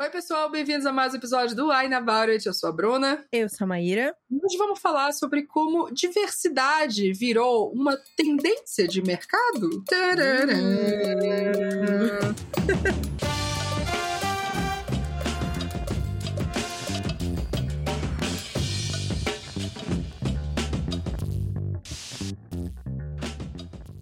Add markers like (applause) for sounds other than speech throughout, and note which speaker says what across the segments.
Speaker 1: Oi, pessoal, bem-vindos a mais um episódio do About It. Eu sou a Bruna.
Speaker 2: Eu sou a Maíra.
Speaker 1: Hoje vamos falar sobre como diversidade virou uma tendência de mercado. Tarará. (laughs)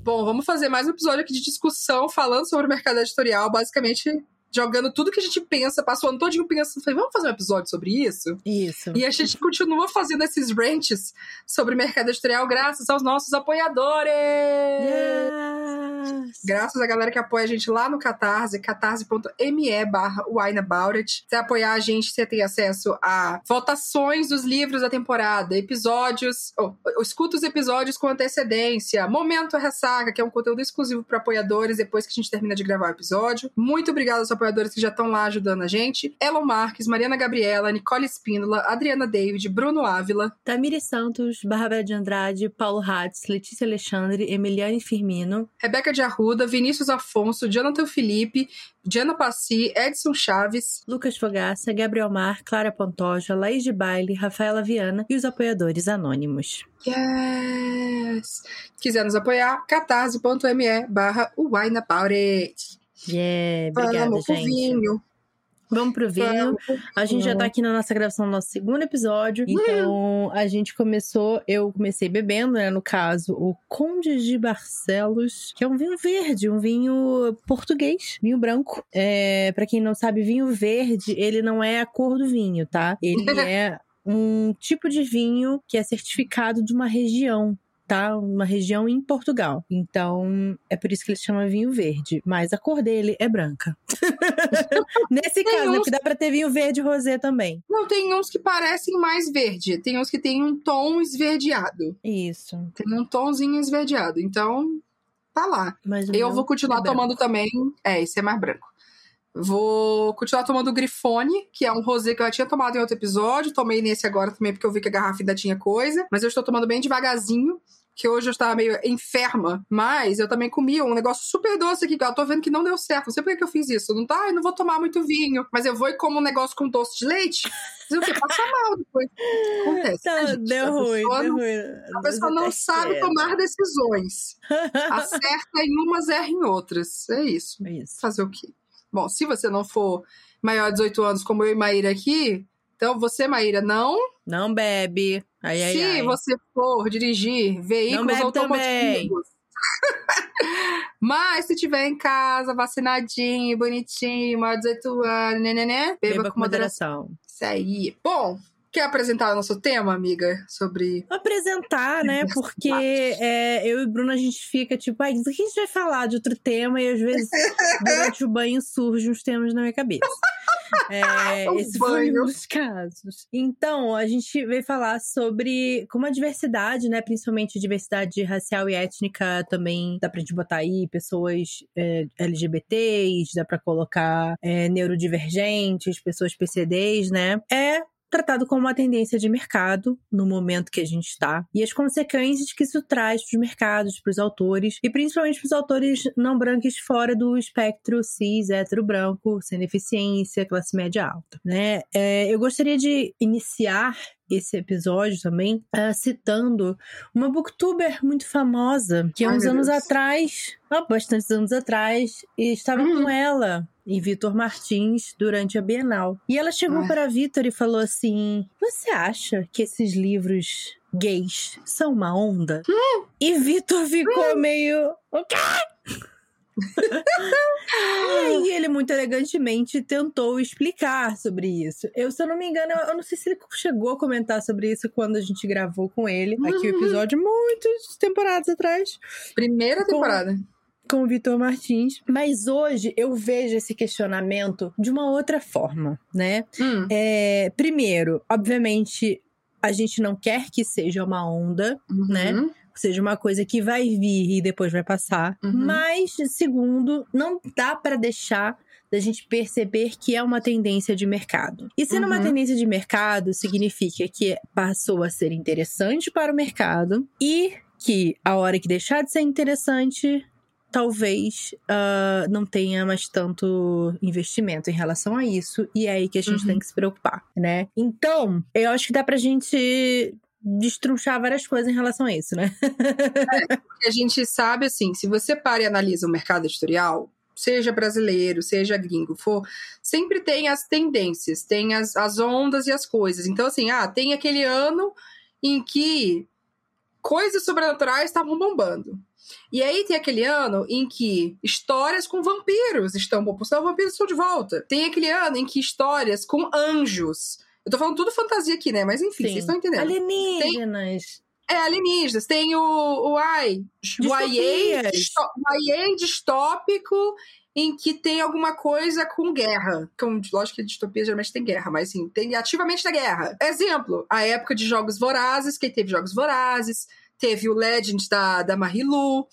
Speaker 1: Bom, vamos fazer mais um episódio aqui de discussão falando sobre o mercado editorial, basicamente jogando tudo que a gente pensa, passou o ano todinho pensando, falei, vamos fazer um episódio sobre isso?
Speaker 2: Isso.
Speaker 1: E a gente continua fazendo esses rants sobre mercado editorial graças aos nossos apoiadores!
Speaker 2: Yes.
Speaker 1: Graças à galera que apoia a gente lá no Catarse, catarse.me barra. Se apoiar a gente, você tem acesso a votações dos livros da temporada, episódios, oh, escuta os episódios com antecedência, Momento Ressaca, que é um conteúdo exclusivo para apoiadores depois que a gente termina de gravar o episódio. Muito obrigada apoiadores que já estão lá ajudando a gente. Elon Marques, Mariana Gabriela, Nicole Espíndola, Adriana David, Bruno Ávila,
Speaker 2: Tamiri Santos, Bárbara de Andrade, Paulo Hatz, Letícia Alexandre, Emiliane Firmino,
Speaker 1: Rebeca de Arruda, Vinícius Afonso, Jonathan Felipe, Diana Passi, Edson Chaves,
Speaker 2: Lucas Fogaça, Gabriel Mar, Clara Pantoja, Laís de Baile, Rafaela Viana e os apoiadores anônimos.
Speaker 1: Yes! Quiser nos apoiar, catarse.me barra It.
Speaker 2: Yeah, obrigada,
Speaker 1: Vamos pro
Speaker 2: gente.
Speaker 1: vinho.
Speaker 2: Vamos pro vinho.
Speaker 1: Vamos pro
Speaker 2: A gente já
Speaker 1: vinho.
Speaker 2: tá aqui na nossa gravação do nosso segundo episódio. Então, a gente começou, eu comecei bebendo, né? No caso, o Conde de Barcelos, que é um vinho verde, um vinho português, vinho branco. É, para quem não sabe, vinho verde, ele não é a cor do vinho, tá? Ele (laughs) é um tipo de vinho que é certificado de uma região. Tá? Uma região em Portugal. Então, é por isso que ele chama vinho verde. Mas a cor dele é branca. (laughs) Nesse caso, né?
Speaker 1: uns-
Speaker 2: Porque dá pra ter vinho verde e rosé também.
Speaker 1: Não, tem uns que parecem mais verde. Tem uns que tem um tom esverdeado.
Speaker 2: Isso.
Speaker 1: Tem um tomzinho esverdeado. Então, tá lá.
Speaker 2: Mas
Speaker 1: Eu vou continuar
Speaker 2: é
Speaker 1: tomando também. É, esse é mais branco. Vou continuar tomando o Grifone, que é um rosé que eu já tinha tomado em outro episódio. Tomei nesse agora também, porque eu vi que a garrafa ainda tinha coisa. Mas eu estou tomando bem devagarzinho. Que hoje eu estava meio enferma. Mas eu também comi um negócio super doce aqui, que eu tô vendo que não deu certo. Não sei por que que eu fiz isso. Não tá, eu não vou tomar muito vinho. Mas eu vou e como um negócio com doce de leite. Fazer o quê? Passa mal depois. Acontece. né,
Speaker 2: Tá,
Speaker 1: gente?
Speaker 2: deu
Speaker 1: A
Speaker 2: ruim,
Speaker 1: pessoa
Speaker 2: deu
Speaker 1: não-
Speaker 2: ruim.
Speaker 1: A pessoa não sabe tomar decisões. (laughs) Acerta em umas, erra em outras. É isso.
Speaker 2: Isso.
Speaker 1: Fazer o quê? Bom, se você não for maior de 18 anos, como eu e Maíra aqui, então você, Maíra, não.
Speaker 2: Não bebe. Ai, ai,
Speaker 1: se
Speaker 2: ai.
Speaker 1: você for dirigir veículos automotivos. (laughs) Mas se tiver em casa, vacinadinho, bonitinho, maior de 18 anos, né, né, né, beba,
Speaker 2: Beba
Speaker 1: com moderação. Isso aí. Bom, quer apresentar o nosso tema, amiga? Sobre.
Speaker 2: Apresentar, né? (laughs) Porque é, eu e Bruna a gente fica tipo, ai, do que a gente vai falar de outro tema? E às vezes, (laughs) durante o banho, surgem uns temas na minha cabeça. É, (laughs)
Speaker 1: O
Speaker 2: esse foi
Speaker 1: banho.
Speaker 2: um dos casos. Então, a gente veio falar sobre como a diversidade, né? Principalmente diversidade racial e étnica também dá pra gente botar aí pessoas é, LGBTs, dá pra colocar é, neurodivergentes, pessoas PCDs, né? É tratado como uma tendência de mercado no momento que a gente está e as consequências que isso traz para os mercados, para os autores e principalmente para os autores não brancos fora do espectro cis, hétero, branco, sem deficiência, classe média alta, né? É, eu gostaria de iniciar esse episódio também ah, citando uma booktuber muito famosa que há
Speaker 1: Ai,
Speaker 2: uns anos
Speaker 1: Deus.
Speaker 2: atrás, há bastantes anos atrás, estava
Speaker 1: Uhum.
Speaker 2: com ela e Vitor Martins durante a Bienal. E ela chegou para Vitor e falou assim: Você acha que esses livros gays são uma onda?
Speaker 1: Hum.
Speaker 2: E Vitor ficou meio. O quê? (laughs) e aí ele muito elegantemente tentou explicar sobre isso. Eu, se eu não me engano, eu, não sei se ele chegou a comentar sobre isso quando a gente gravou com ele. Aqui o
Speaker 1: Uhum.
Speaker 2: episódio, muitas temporadas atrás
Speaker 1: Primeira
Speaker 2: Com-
Speaker 1: temporada.
Speaker 2: com o Vitor Martins. Mas hoje eu vejo esse questionamento de uma outra forma, né?
Speaker 1: Hum,
Speaker 2: É, primeiro, obviamente, a gente não quer que seja uma onda,
Speaker 1: uhum.
Speaker 2: né? Seja uma coisa que vai vir e depois vai passar.
Speaker 1: Uhum.
Speaker 2: Mas, segundo, não dá pra deixar da gente perceber que é uma tendência de mercado. E sendo uma
Speaker 1: Uhum.
Speaker 2: tendência de mercado, significa que passou a ser interessante para o mercado e que a hora que deixar de ser interessante, talvez uh, não tenha mais tanto investimento em relação a isso, e é aí que a gente uhum. tem que se preocupar, né? Então, eu acho que dá pra gente destrunchar várias coisas em relação a isso, né?
Speaker 1: é, a gente sabe, assim, se você para e analisa o mercado editorial, seja brasileiro, seja gringo, for, sempre tem as tendências, tem as, as ondas e as coisas. Então, assim, ah, tem aquele ano em que coisas sobrenaturais estavam bombando. E aí tem aquele ano em que histórias com vampiros estão bombando. Os vampiros estão de volta. Tem aquele ano em que histórias com anjos eu tô falando tudo fantasia aqui, né? Mas enfim, Sim. vocês estão entendendo.
Speaker 2: Alienígenas.
Speaker 1: Tem, é, alienígenas. Tem o, o ai, o YA, distópico em que tem alguma coisa com guerra. Com, lógico que distopia geralmente tem guerra, mas sim, tem ativamente da guerra. Exemplo, a época de Jogos Vorazes, quem teve Jogos Vorazes, teve o Legend da, da Marilu,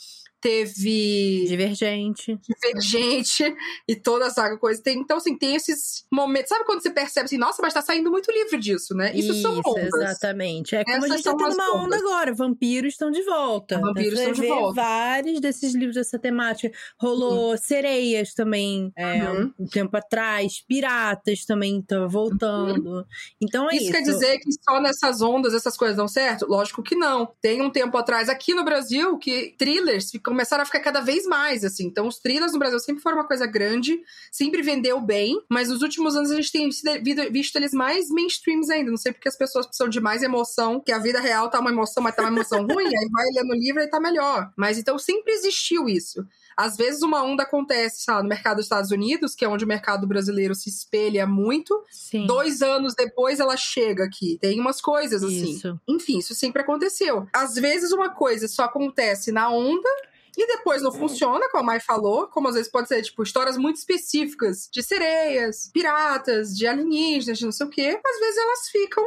Speaker 1: teve.
Speaker 2: Divergente.
Speaker 1: Divergente e toda essa coisa. Tem, então, assim, tem esses momentos. Sabe quando você percebe assim, nossa, mas tá saindo muito livro disso, né?
Speaker 2: Isso,
Speaker 1: Isso são ondas.
Speaker 2: Exatamente. É como Essas a gente tá tendo uma onda agora. Vampiros estão de volta.
Speaker 1: Vampiros estão de volta.
Speaker 2: vários desses livros dessa temática. Rolou uhum. sereias também é, uhum. um tempo atrás. Piratas também estão voltando. Uhum. Então é isso.
Speaker 1: Isso quer dizer que só nessas ondas essas coisas dão certo? Lógico que não. Tem um tempo atrás aqui no Brasil que thrillers ficam começaram a ficar cada vez mais, assim. Então, os thrillers no Brasil sempre foram uma coisa grande, sempre vendeu bem, mas nos últimos anos a gente tem visto eles mais mainstreams ainda. Não sei porque as pessoas precisam de mais emoção, que a vida real tá uma emoção, mas tá uma emoção (laughs) ruim, aí vai lendo o livro e tá melhor. Mas então sempre existiu isso. Às vezes uma onda acontece, sabe, no mercado dos Estados Unidos, que é onde o mercado brasileiro se espelha muito. Sim. Dois anos depois ela chega aqui. Tem umas coisas assim. Isso. Enfim, isso sempre aconteceu. Às vezes uma coisa só acontece na onda e depois não funciona, como a Mai falou, como às vezes pode ser, tipo, histórias muito específicas de sereias, piratas, de alienígenas, de não sei o quê. Às vezes elas ficam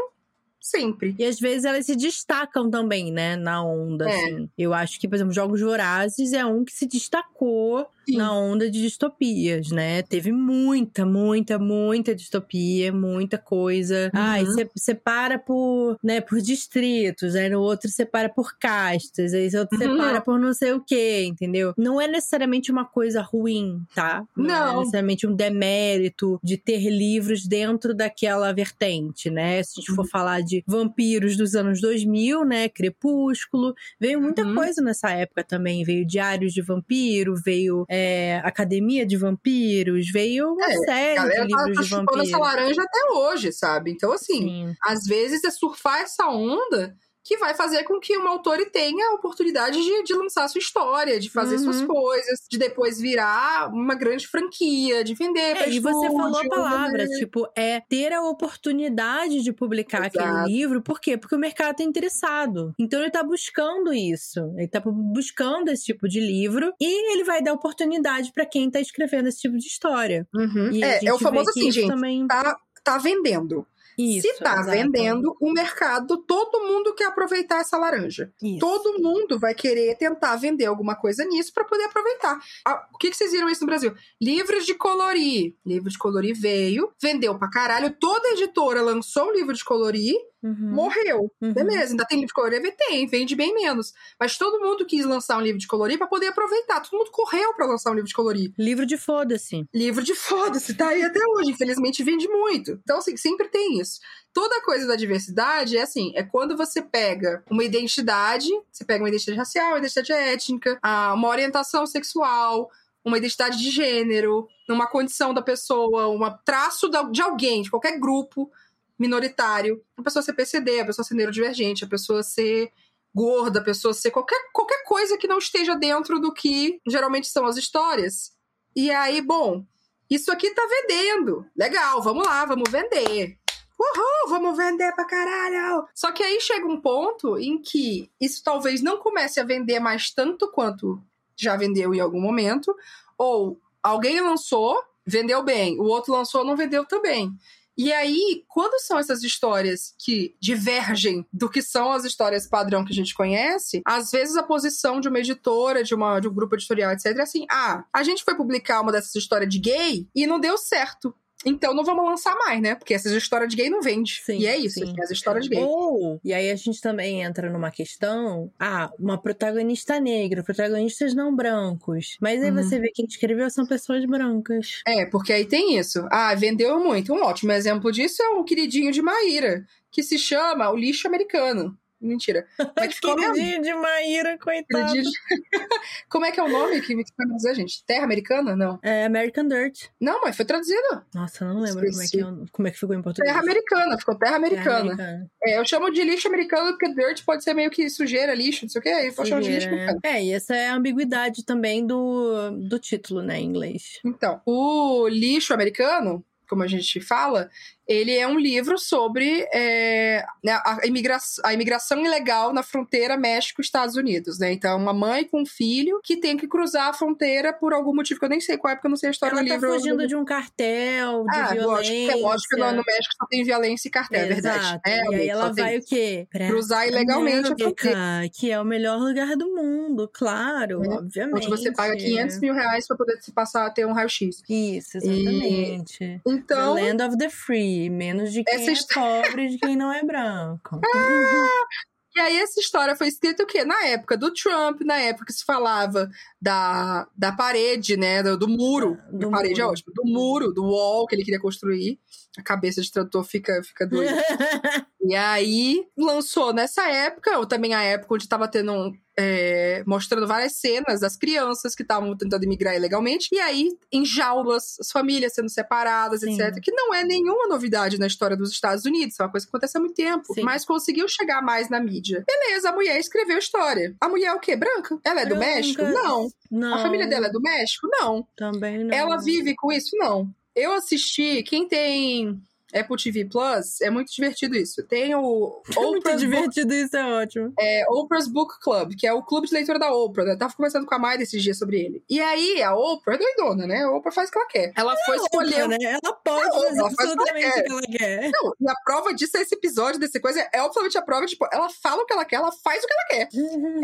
Speaker 1: sempre.
Speaker 2: E às vezes elas se destacam também, né, na onda, é. assim. Eu acho que, por exemplo, Jogos Vorazes é um que se destacou Sim. na onda de distopias, né? Teve muita, muita, muita distopia, muita coisa. Uhum. Ai, separa por, né, por distritos, aí no outro separa por castas, aí no outro uhum. separa por não sei o que, entendeu? Não é necessariamente uma coisa ruim, tá?
Speaker 1: Não, é não.
Speaker 2: é necessariamente um demérito de ter livros dentro daquela vertente, né? Se a gente for uhum. falar de vampiros dos anos 2000, né? Crepúsculo, veio muita uhum. coisa nessa época também. Veio Diários de Vampiro, veio é, Academia de Vampiros, veio uma é, série de livros tá, tá de vampiros.
Speaker 1: essa laranja até hoje, sabe? Então, assim, Sim. às vezes é surfar essa onda que vai fazer com que uma autora tenha a oportunidade de, de lançar sua história, de fazer uhum. suas coisas, de depois virar uma grande franquia, de vender é,
Speaker 2: E você falou a palavra, tipo, é ter a oportunidade de publicar Exato. aquele livro, por quê? Porque o mercado tá interessado. Então ele tá buscando isso, ele tá buscando esse tipo de livro e ele vai dar oportunidade para quem tá escrevendo esse tipo de história.
Speaker 1: Uhum. é, é o famoso assim, gente, também... tá, tá vendendo. Isso, Se tá vendendo, o mercado, todo mundo quer aproveitar essa laranja. Isso. Todo mundo vai querer tentar vender alguma coisa nisso para poder aproveitar. Ah, o que, que vocês viram isso no Brasil? Livros de colorir. Livro de colorir veio, vendeu pra caralho. Toda editora lançou um livro de colorir Uhum. Morreu. Uhum. Beleza, ainda tem livro de colorir? Tem, vende bem menos. Mas todo mundo quis lançar um livro de colorir para poder aproveitar. Todo mundo correu para lançar um livro de colorir.
Speaker 2: Livro de foda-se.
Speaker 1: Livro de foda-se, tá aí até hoje. Infelizmente vende muito. Então, assim, sempre tem isso. Toda coisa da diversidade é assim: é quando você pega uma identidade, você pega uma identidade racial, uma identidade étnica, uma orientação sexual, uma identidade de gênero, uma condição da pessoa, um traço de alguém, de qualquer grupo minoritário, a pessoa ser PCD, a pessoa ser neurodivergente, a pessoa ser gorda, a pessoa ser qualquer, qualquer coisa que não esteja dentro do que geralmente são as histórias. E aí, bom, isso aqui tá vendendo. Legal, vamos lá, vamos vender. Uhul, vamos vender pra caralho! Só que aí chega um ponto em que isso talvez não comece a vender mais tanto quanto já vendeu em algum momento, ou alguém lançou, vendeu bem, o outro lançou, não vendeu também. E aí, quando são essas histórias que divergem do que são as histórias padrão que a gente conhece, às vezes a posição de uma editora, de, uma, de um grupo editorial, etc., é assim: ah, a gente foi publicar uma dessas histórias de gay e não deu certo. Então não vamos lançar mais, né? Porque essas histórias de gay não vende.
Speaker 2: Sim,
Speaker 1: e é isso,
Speaker 2: sim.
Speaker 1: as histórias de gay.
Speaker 2: Ou, e aí a gente também entra numa questão, ah, uma protagonista negra, protagonistas não brancos. Mas aí
Speaker 1: Uhum.
Speaker 2: você vê que quem escreveu são pessoas brancas.
Speaker 1: É, porque aí tem isso. Ah, vendeu muito. Um ótimo exemplo disso é um queridinho de Maíra, que se chama O Lixo Americano. Mentira. Como é (laughs) que mesmo?
Speaker 2: Queridinho de Maíra, coitado.
Speaker 1: De- (laughs) Como é que é o nome que dizer, gente? Terra Americana? Não.
Speaker 2: É American Dirt.
Speaker 1: Não, mas foi traduzido.
Speaker 2: Nossa, eu não lembro como é, que, é como é que ficou em português.
Speaker 1: Terra Americana, ficou Terra
Speaker 2: Terra
Speaker 1: Americana.
Speaker 2: Americana.
Speaker 1: É, eu chamo de lixo americano porque dirt pode ser meio que sujeira, lixo, não sei o que. Aí eu chamo de lixo americano.
Speaker 2: É, e essa é a ambiguidade também do, do título, né, em inglês.
Speaker 1: Então, o lixo americano, como a gente fala, ele é um livro sobre é, né, a, imigra a imigração ilegal na fronteira México-Estados Unidos, né? Então, uma mãe com um filho que tem que cruzar a fronteira por algum motivo que eu nem sei qual é, porque eu não sei a história
Speaker 2: Ela
Speaker 1: do
Speaker 2: tá
Speaker 1: livro.
Speaker 2: fugindo de um cartel, de
Speaker 1: ah,
Speaker 2: violência.
Speaker 1: lógico, é lógico que no, no México só tem violência e cartel, é verdade.
Speaker 2: Exato.
Speaker 1: É,
Speaker 2: e aí ela vai o quê? Pra
Speaker 1: cruzar ilegalmente a fronteira.
Speaker 2: América, que é o melhor lugar do mundo, claro,
Speaker 1: É,
Speaker 2: obviamente.
Speaker 1: Onde você paga 500 mil reais pra poder se passar a ter um raio-x.
Speaker 2: Isso, exatamente.
Speaker 1: Então,
Speaker 2: the land of the free, menos de quem
Speaker 1: essa
Speaker 2: é pobre de quem não é branco. (laughs)
Speaker 1: E aí essa história foi escrita o quê? Na época do Trump, na época que se falava da, da parede, né? Do, do muro.
Speaker 2: Do
Speaker 1: da parede é
Speaker 2: muro.
Speaker 1: ótimo. Do muro, do wall que ele queria construir. A cabeça de tradutor fica, fica doida. (laughs) e aí lançou nessa época, ou também a época onde estava tendo um, é, mostrando várias cenas das crianças que estavam tentando imigrar ilegalmente, e aí em jaulas, as famílias sendo separadas,
Speaker 2: Sim.
Speaker 1: etc. Que não é nenhuma novidade na história dos Estados Unidos, é uma coisa que acontece há muito tempo,
Speaker 2: Sim.
Speaker 1: mas conseguiu chegar mais na mídia. Beleza, a mulher escreveu história. A mulher é o quê? Branca? Ela é do
Speaker 2: Branca.
Speaker 1: México? Não.
Speaker 2: Não,
Speaker 1: A família dela é do México? Não.
Speaker 2: também não.
Speaker 1: Ela vive com isso? Não. Eu assisti, quem tem Apple TV Plus, é muito divertido isso. Tem o
Speaker 2: É muito
Speaker 1: Oprah's Book
Speaker 2: divertido, isso é ótimo.
Speaker 1: é, Oprah's Book Club, que é o clube de leitura da Oprah. né? Tava conversando com a Mayra esses dias sobre ele. E aí, a Oprah é doidona, né? A Oprah faz o que ela quer. Ela foi escolher.
Speaker 2: Oprah, né? Ela pode
Speaker 1: Não,
Speaker 2: fazer
Speaker 1: ela faz o que ela
Speaker 2: absolutamente o que ela quer.
Speaker 1: Não, e a prova disso é esse episódio, dessa coisa, é obviamente a prova, tipo, ela fala o que ela quer, ela faz o que ela quer.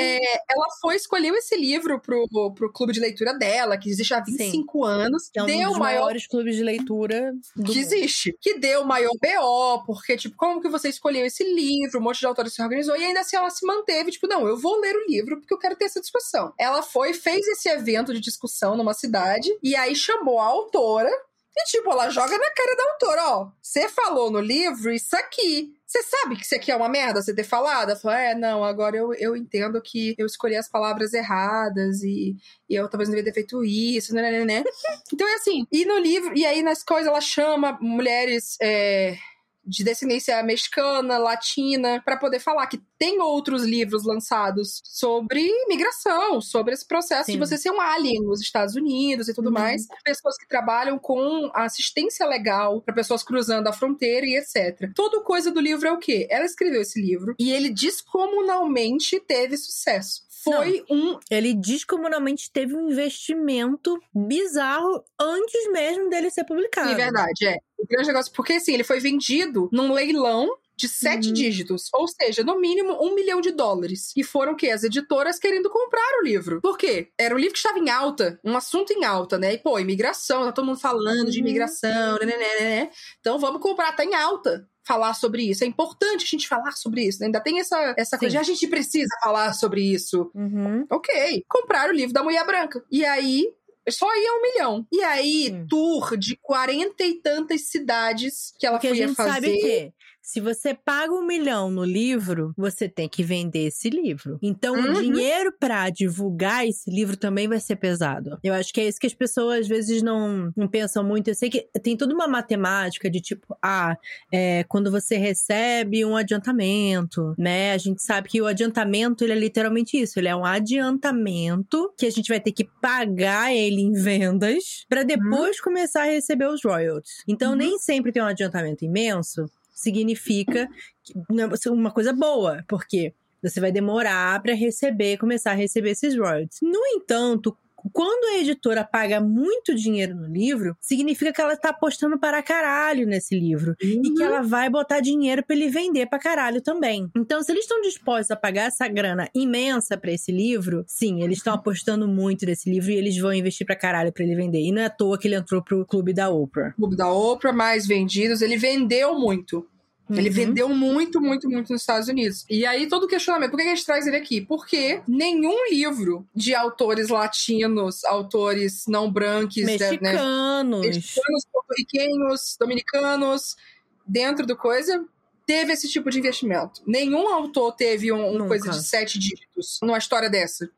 Speaker 1: É, ela foi, escolheu esse livro pro, pro clube de leitura dela, que existe há 25 anos.
Speaker 2: Que é um
Speaker 1: deu
Speaker 2: dos
Speaker 1: maior
Speaker 2: maiores clubes de leitura do
Speaker 1: que
Speaker 2: mundo.
Speaker 1: existe. Que deu o maior BO, porque, tipo, como que você escolheu esse livro? Um monte de autores se organizou, e ainda assim ela se manteve, tipo, não, eu vou ler o livro porque eu quero ter essa discussão. Ela foi, fez esse evento de discussão numa cidade, e aí chamou a autora, e, tipo, ela joga na cara da autora, ó, você falou no livro isso aqui. Você sabe que isso aqui é uma merda você ter falado? Ela falou, é, não, agora eu, eu entendo que eu escolhi as palavras erradas e, e eu talvez não devia ter feito isso, né, né, né. Então é assim, e no livro, e aí nas coisas ela chama mulheres é, de descendência mexicana, latina, para poder falar que tem outros livros lançados sobre imigração, sobre esse processo
Speaker 2: Sim.
Speaker 1: de você ser um alien nos Estados Unidos e tudo
Speaker 2: Uhum.
Speaker 1: mais. Pessoas que trabalham com assistência legal para pessoas cruzando a fronteira e etc. Tudo coisa do livro é o quê? Ela escreveu esse livro e ele descomunalmente teve sucesso. Foi um
Speaker 2: Ele descomunalmente teve um investimento bizarro antes mesmo dele ser publicado.
Speaker 1: Sim, verdade, é. O grande negócio, porque assim, ele foi vendido num leilão de sete
Speaker 2: Uhum.
Speaker 1: dígitos, ou seja, no mínimo um milhão de dólares. E foram o quê? As editoras querendo comprar o livro. Por quê? Era um livro que estava em alta, um assunto em alta, né? E, pô, imigração, tá todo mundo falando de
Speaker 2: Uhum.
Speaker 1: imigração, né, né, né, né. Então vamos comprar, tá em alta. Falar sobre isso. É importante a gente falar sobre isso. né? Ainda tem essa, essa coisa de a gente precisa falar sobre isso.
Speaker 2: Uhum.
Speaker 1: Ok. Compraram o livro da Mulher Branca. E aí, só ia um milhão. E aí,
Speaker 2: Sim.
Speaker 1: tour de quarenta e tantas cidades que ela
Speaker 2: Porque a
Speaker 1: ia
Speaker 2: gente
Speaker 1: fazer.
Speaker 2: sabe que se você paga um milhão no livro, você tem que vender esse livro. Então,
Speaker 1: Uhum.
Speaker 2: o dinheiro pra divulgar esse livro também vai ser pesado. Eu acho que é isso que as pessoas às vezes não, não pensam muito. Eu sei que tem toda uma matemática de tipo, ah, é, quando você recebe um adiantamento, né? A gente sabe que o adiantamento, ele é literalmente isso. Ele é um adiantamento que a gente vai ter que pagar ele em vendas pra depois começar a receber os royalties. Então,
Speaker 1: Uhum.
Speaker 2: nem sempre tem um adiantamento imenso significa uma coisa boa, porque você vai demorar para receber, começar a receber esses royalties. No entanto, quando a editora paga muito dinheiro no livro, significa que ela tá apostando para caralho nesse livro. Uhum. E que ela vai botar dinheiro para ele vender para caralho também. Então, se eles estão dispostos a pagar essa grana imensa para esse livro, sim, eles estão apostando muito nesse livro e eles vão investir para caralho para ele vender. E não é à toa que ele entrou pro clube da Oprah.
Speaker 1: Clube da Oprah, mais vendidos. Ele vendeu muito. Uhum. Ele vendeu muito, muito, muito nos Estados Unidos. E aí, todo o questionamento, por que a gente traz ele aqui? Porque nenhum livro de autores latinos, autores não brancos,
Speaker 2: mexicanos,
Speaker 1: né? mexicanos porto-riquenhos, dominicanos, dentro do coisa, teve esse tipo de investimento. Nenhum autor teve um, um coisa de sete dígitos numa história dessa.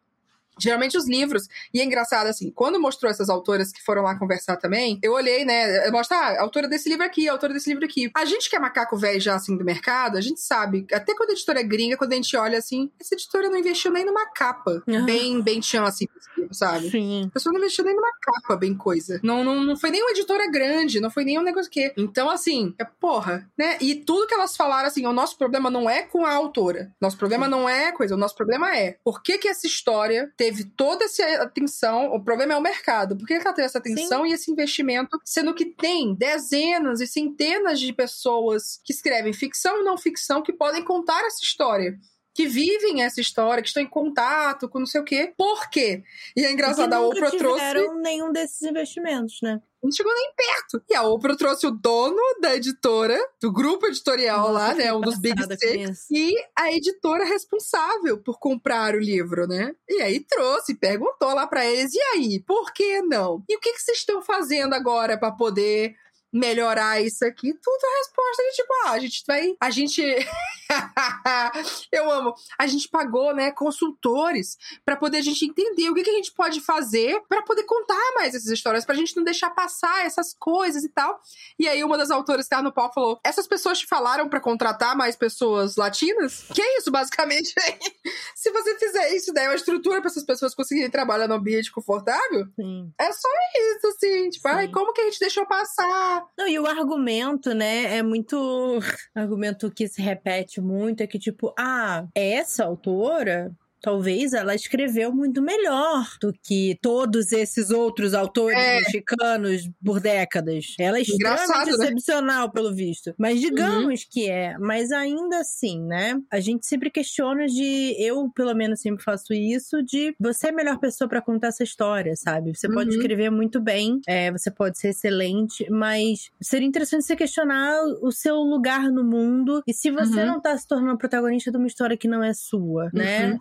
Speaker 1: Geralmente os livros, e é engraçado assim, quando mostrou essas autoras que foram lá conversar também, eu olhei, né, mostra, ah, autora desse livro aqui, autora desse livro aqui. A gente que é macaco velho já assim do mercado, a gente sabe, até quando a editora é gringa, quando a gente olha assim, essa editora não investiu nem numa capa, uhum. bem, bem chão assim, sabe?
Speaker 2: Sim.
Speaker 1: A pessoa não investiu nem numa capa, bem coisa. Não, não, não foi nem uma editora grande, não foi nem um negócio que. Então, assim, é porra, né? E tudo que elas falaram, assim, o nosso problema não é com a autora. Nosso problema não é coisa, o nosso problema é por que que essa história teve toda essa atenção, o problema é o mercado. Por que, ela teve essa atenção Sim. e esse investimento, sendo que tem dezenas e centenas de pessoas que escrevem ficção e não ficção que podem contar essa história que vivem essa história, que estão em contato com não sei o quê. Por quê? E é engraçado, a Oprah trouxe.
Speaker 2: Não nenhum desses investimentos, né?
Speaker 1: Não chegou nem perto. E a Oprah trouxe o dono da editora, do grupo editorial Nossa, lá, né? Um dos Big Six. E a editora responsável por comprar o livro, né? E aí trouxe, perguntou lá para eles: e aí, por que não? E o que, que vocês estão fazendo agora para poder melhorar isso aqui, tudo a resposta é tipo, ah, a gente vai. A gente. (laughs) eu amo. A gente pagou, né, consultores para poder a gente entender o que, que a gente pode fazer para poder contar mais essas histórias, pra gente não deixar passar essas coisas e tal. E aí uma das autoras que tava no pau falou: essas pessoas te falaram para contratar mais pessoas latinas? Que é isso, basicamente. (laughs) Se você fizer isso, der uma estrutura para essas pessoas conseguirem trabalhar num ambiente confortável,
Speaker 2: Sim.
Speaker 1: é só isso, assim. Tipo, Sim. ai, como que a gente deixou passar?
Speaker 2: Não, e o argumento, né, é muito. (laughs) argumento que se repete muito é que, tipo, ah, essa autora talvez ela escreveu muito melhor do que todos esses outros autores é. mexicanos por décadas. Ela é extremamente né? excepcional, pelo visto. Mas digamos uhum. que é. Mas ainda assim, né? A gente sempre questiona de. Eu, pelo menos, sempre faço isso, de você é a melhor pessoa para contar essa história, sabe? Você uhum. pode escrever muito bem, é, você pode ser excelente, mas seria interessante você questionar o seu lugar no mundo e se você uhum. não tá se tornando protagonista de uma história que não é sua, né? Uhum.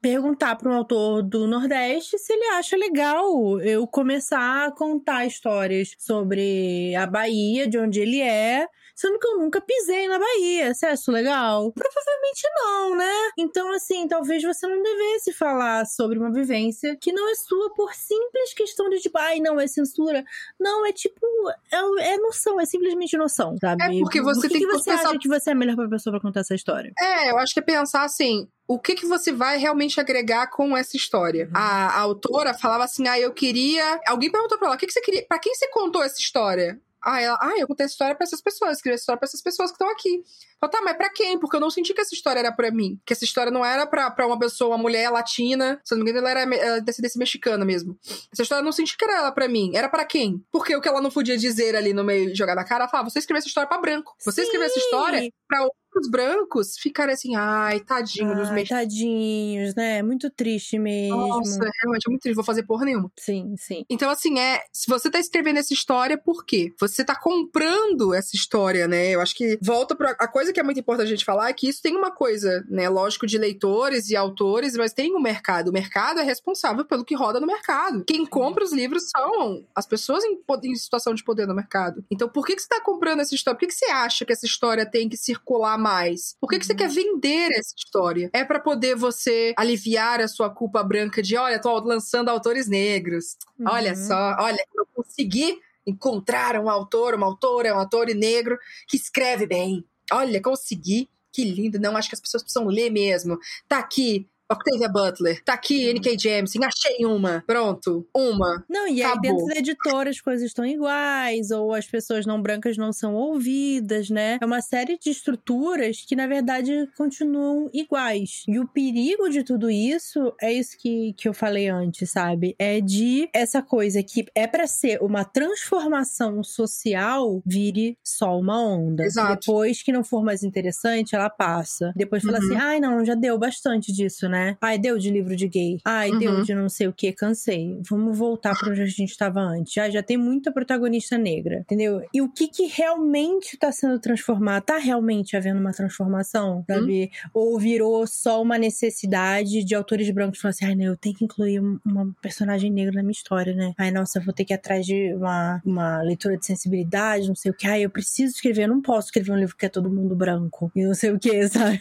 Speaker 2: Perguntar para um autor do Nordeste se ele acha legal eu começar a contar histórias sobre a Bahia, de onde ele é, sendo que eu nunca pisei na Bahia. Você acha legal? Provavelmente não, né? Então, assim, talvez você não devesse falar sobre uma vivência que não é sua por simples questão de tipo, ai, não, é censura. Não, é tipo, é, é noção, é simplesmente noção, sabe?
Speaker 1: É porque você
Speaker 2: que
Speaker 1: tem
Speaker 2: que você
Speaker 1: pensar...
Speaker 2: acha que você é a melhor pessoa pra contar essa história?
Speaker 1: É, eu acho que é pensar assim, o que, que você vai realmente agregar com essa história. Uhum. A, a, autora falava assim: ah, eu queria. Alguém perguntou pra ela: o que, que você queria. Pra quem você contou essa história? Ah, ela, ah, eu contei essa história pra essas pessoas, escrevi essa história pra essas pessoas que estão aqui. Falei, tá, mas pra quem? Porque eu não senti que essa história era pra mim. Que essa história não era pra, pra uma pessoa, uma mulher latina. Se eu não me engano, ela era, era descendência mexicana mesmo. Essa história eu não senti que era ela pra mim. Era pra quem? Porque o que ela não podia dizer ali no meio, jogar na cara, ela falava, você escreveu essa história pra branco. Você Sim. escreveu essa história pra os brancos ficarem assim, ai, tadinho dos
Speaker 2: mexicanos. Tadinhos, né? Muito triste mesmo.
Speaker 1: Nossa, realmente é muito triste, vou fazer porra nenhuma.
Speaker 2: Sim, sim.
Speaker 1: Então, assim, é. Se você tá escrevendo essa história, por quê? Você tá comprando essa história, né? Eu acho que volta pra. A coisa que é muito importante a gente falar é que isso tem uma coisa, né? Lógico, de leitores e autores, mas tem o um mercado. O mercado é responsável pelo que roda no mercado. Quem compra os livros são as pessoas em, em situação de poder no mercado. Então, por que, que você tá comprando essa história? Por que, que você acha que essa história tem que circular mais? Por que, que você quer vender essa história? É para poder você aliviar a sua culpa branca de, olha, tô lançando autores negros. Uhum. Olha só, olha, eu consegui encontrar um autor, uma autora, um autor negro que escreve bem. Olha, consegui. Que lindo. Não, acho que as pessoas precisam ler mesmo. Tá aqui Octavia Butler. Tá aqui, N.K. Jemisin. Achei uma. Pronto. Uma.
Speaker 2: Não, e aí dentro da editora as coisas estão iguais, ou as pessoas não brancas não são ouvidas, né? É uma série de estruturas que, na verdade, continuam iguais. E o perigo de tudo isso é isso que, que eu falei antes, sabe? É de essa coisa que é para ser uma transformação social vire só uma onda.
Speaker 1: Exato.
Speaker 2: Depois que não for mais interessante, ela passa. Depois fala
Speaker 1: Uhum.
Speaker 2: assim: ai, não, já deu bastante disso, né? Ai, deu de livro de gay. Ai,
Speaker 1: Uhum.
Speaker 2: deu de não sei o que, cansei. Vamos voltar pra onde a gente estava antes. Já, já tem muita protagonista negra, entendeu? E o que que realmente tá sendo transformado? Tá realmente havendo uma transformação, sabe? Ou virou só uma necessidade de autores brancos falar assim: ai, não, eu tenho que incluir um- uma personagem negra na minha história, né? Ai, nossa, eu vou ter que ir atrás de uma, uma leitura de sensibilidade, não sei o que. Ai, eu preciso escrever, eu não posso escrever um livro que é todo mundo branco. E não sei o que, (laughs) sabe?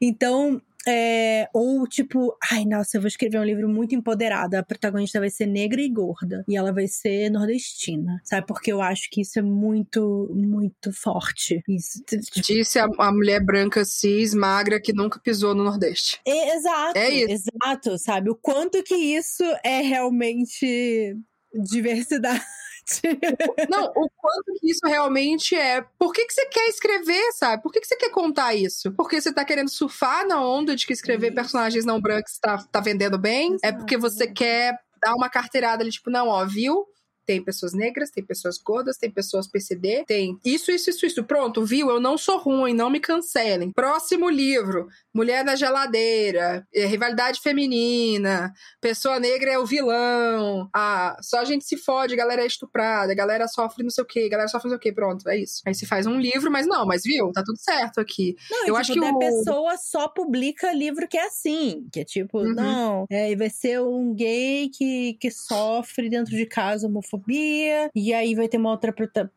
Speaker 2: então, é, ou tipo, ai, nossa, eu vou escrever um livro muito empoderada. A protagonista vai ser negra e gorda. E ela vai ser nordestina. Sabe? Porque eu acho que isso é muito, muito forte. Isso, tipo,
Speaker 1: Disse a, a mulher branca cis, magra, que nunca pisou no Nordeste.
Speaker 2: é, exato.
Speaker 1: É isso.
Speaker 2: Exato, sabe? O quanto que isso é realmente diversidade. (laughs)
Speaker 1: Não, o quanto que isso realmente é. Por que, que você quer escrever, sabe? Por que, que você quer contar isso? Porque você tá querendo surfar na onda de que escrever
Speaker 2: Isso.
Speaker 1: personagens não brancos tá, tá vendendo bem? É porque você
Speaker 2: Exato.
Speaker 1: quer dar uma carteirada ali, tipo, não, ó, viu? Tem pessoas negras, tem pessoas gordas, tem pessoas PCD, tem isso, isso, isso, isso. Pronto, viu? Eu não sou ruim, não me cancelem. Próximo livro: Mulher na Geladeira, é, Rivalidade Feminina, Pessoa Negra é o vilão, ah, só a gente se fode, galera é estuprada, galera sofre não sei o que, galera sofre não sei o que, pronto, é isso. Aí se faz um livro, mas não, mas viu? Tá tudo certo aqui.
Speaker 2: Não,
Speaker 1: Eu acho
Speaker 2: tipo,
Speaker 1: que o-
Speaker 2: pessoa só publica livro que é assim. Que é tipo,
Speaker 1: Uhum.
Speaker 2: não, é, vai ser um gay que, que sofre dentro de casa homofobia. E aí vai ter uma outra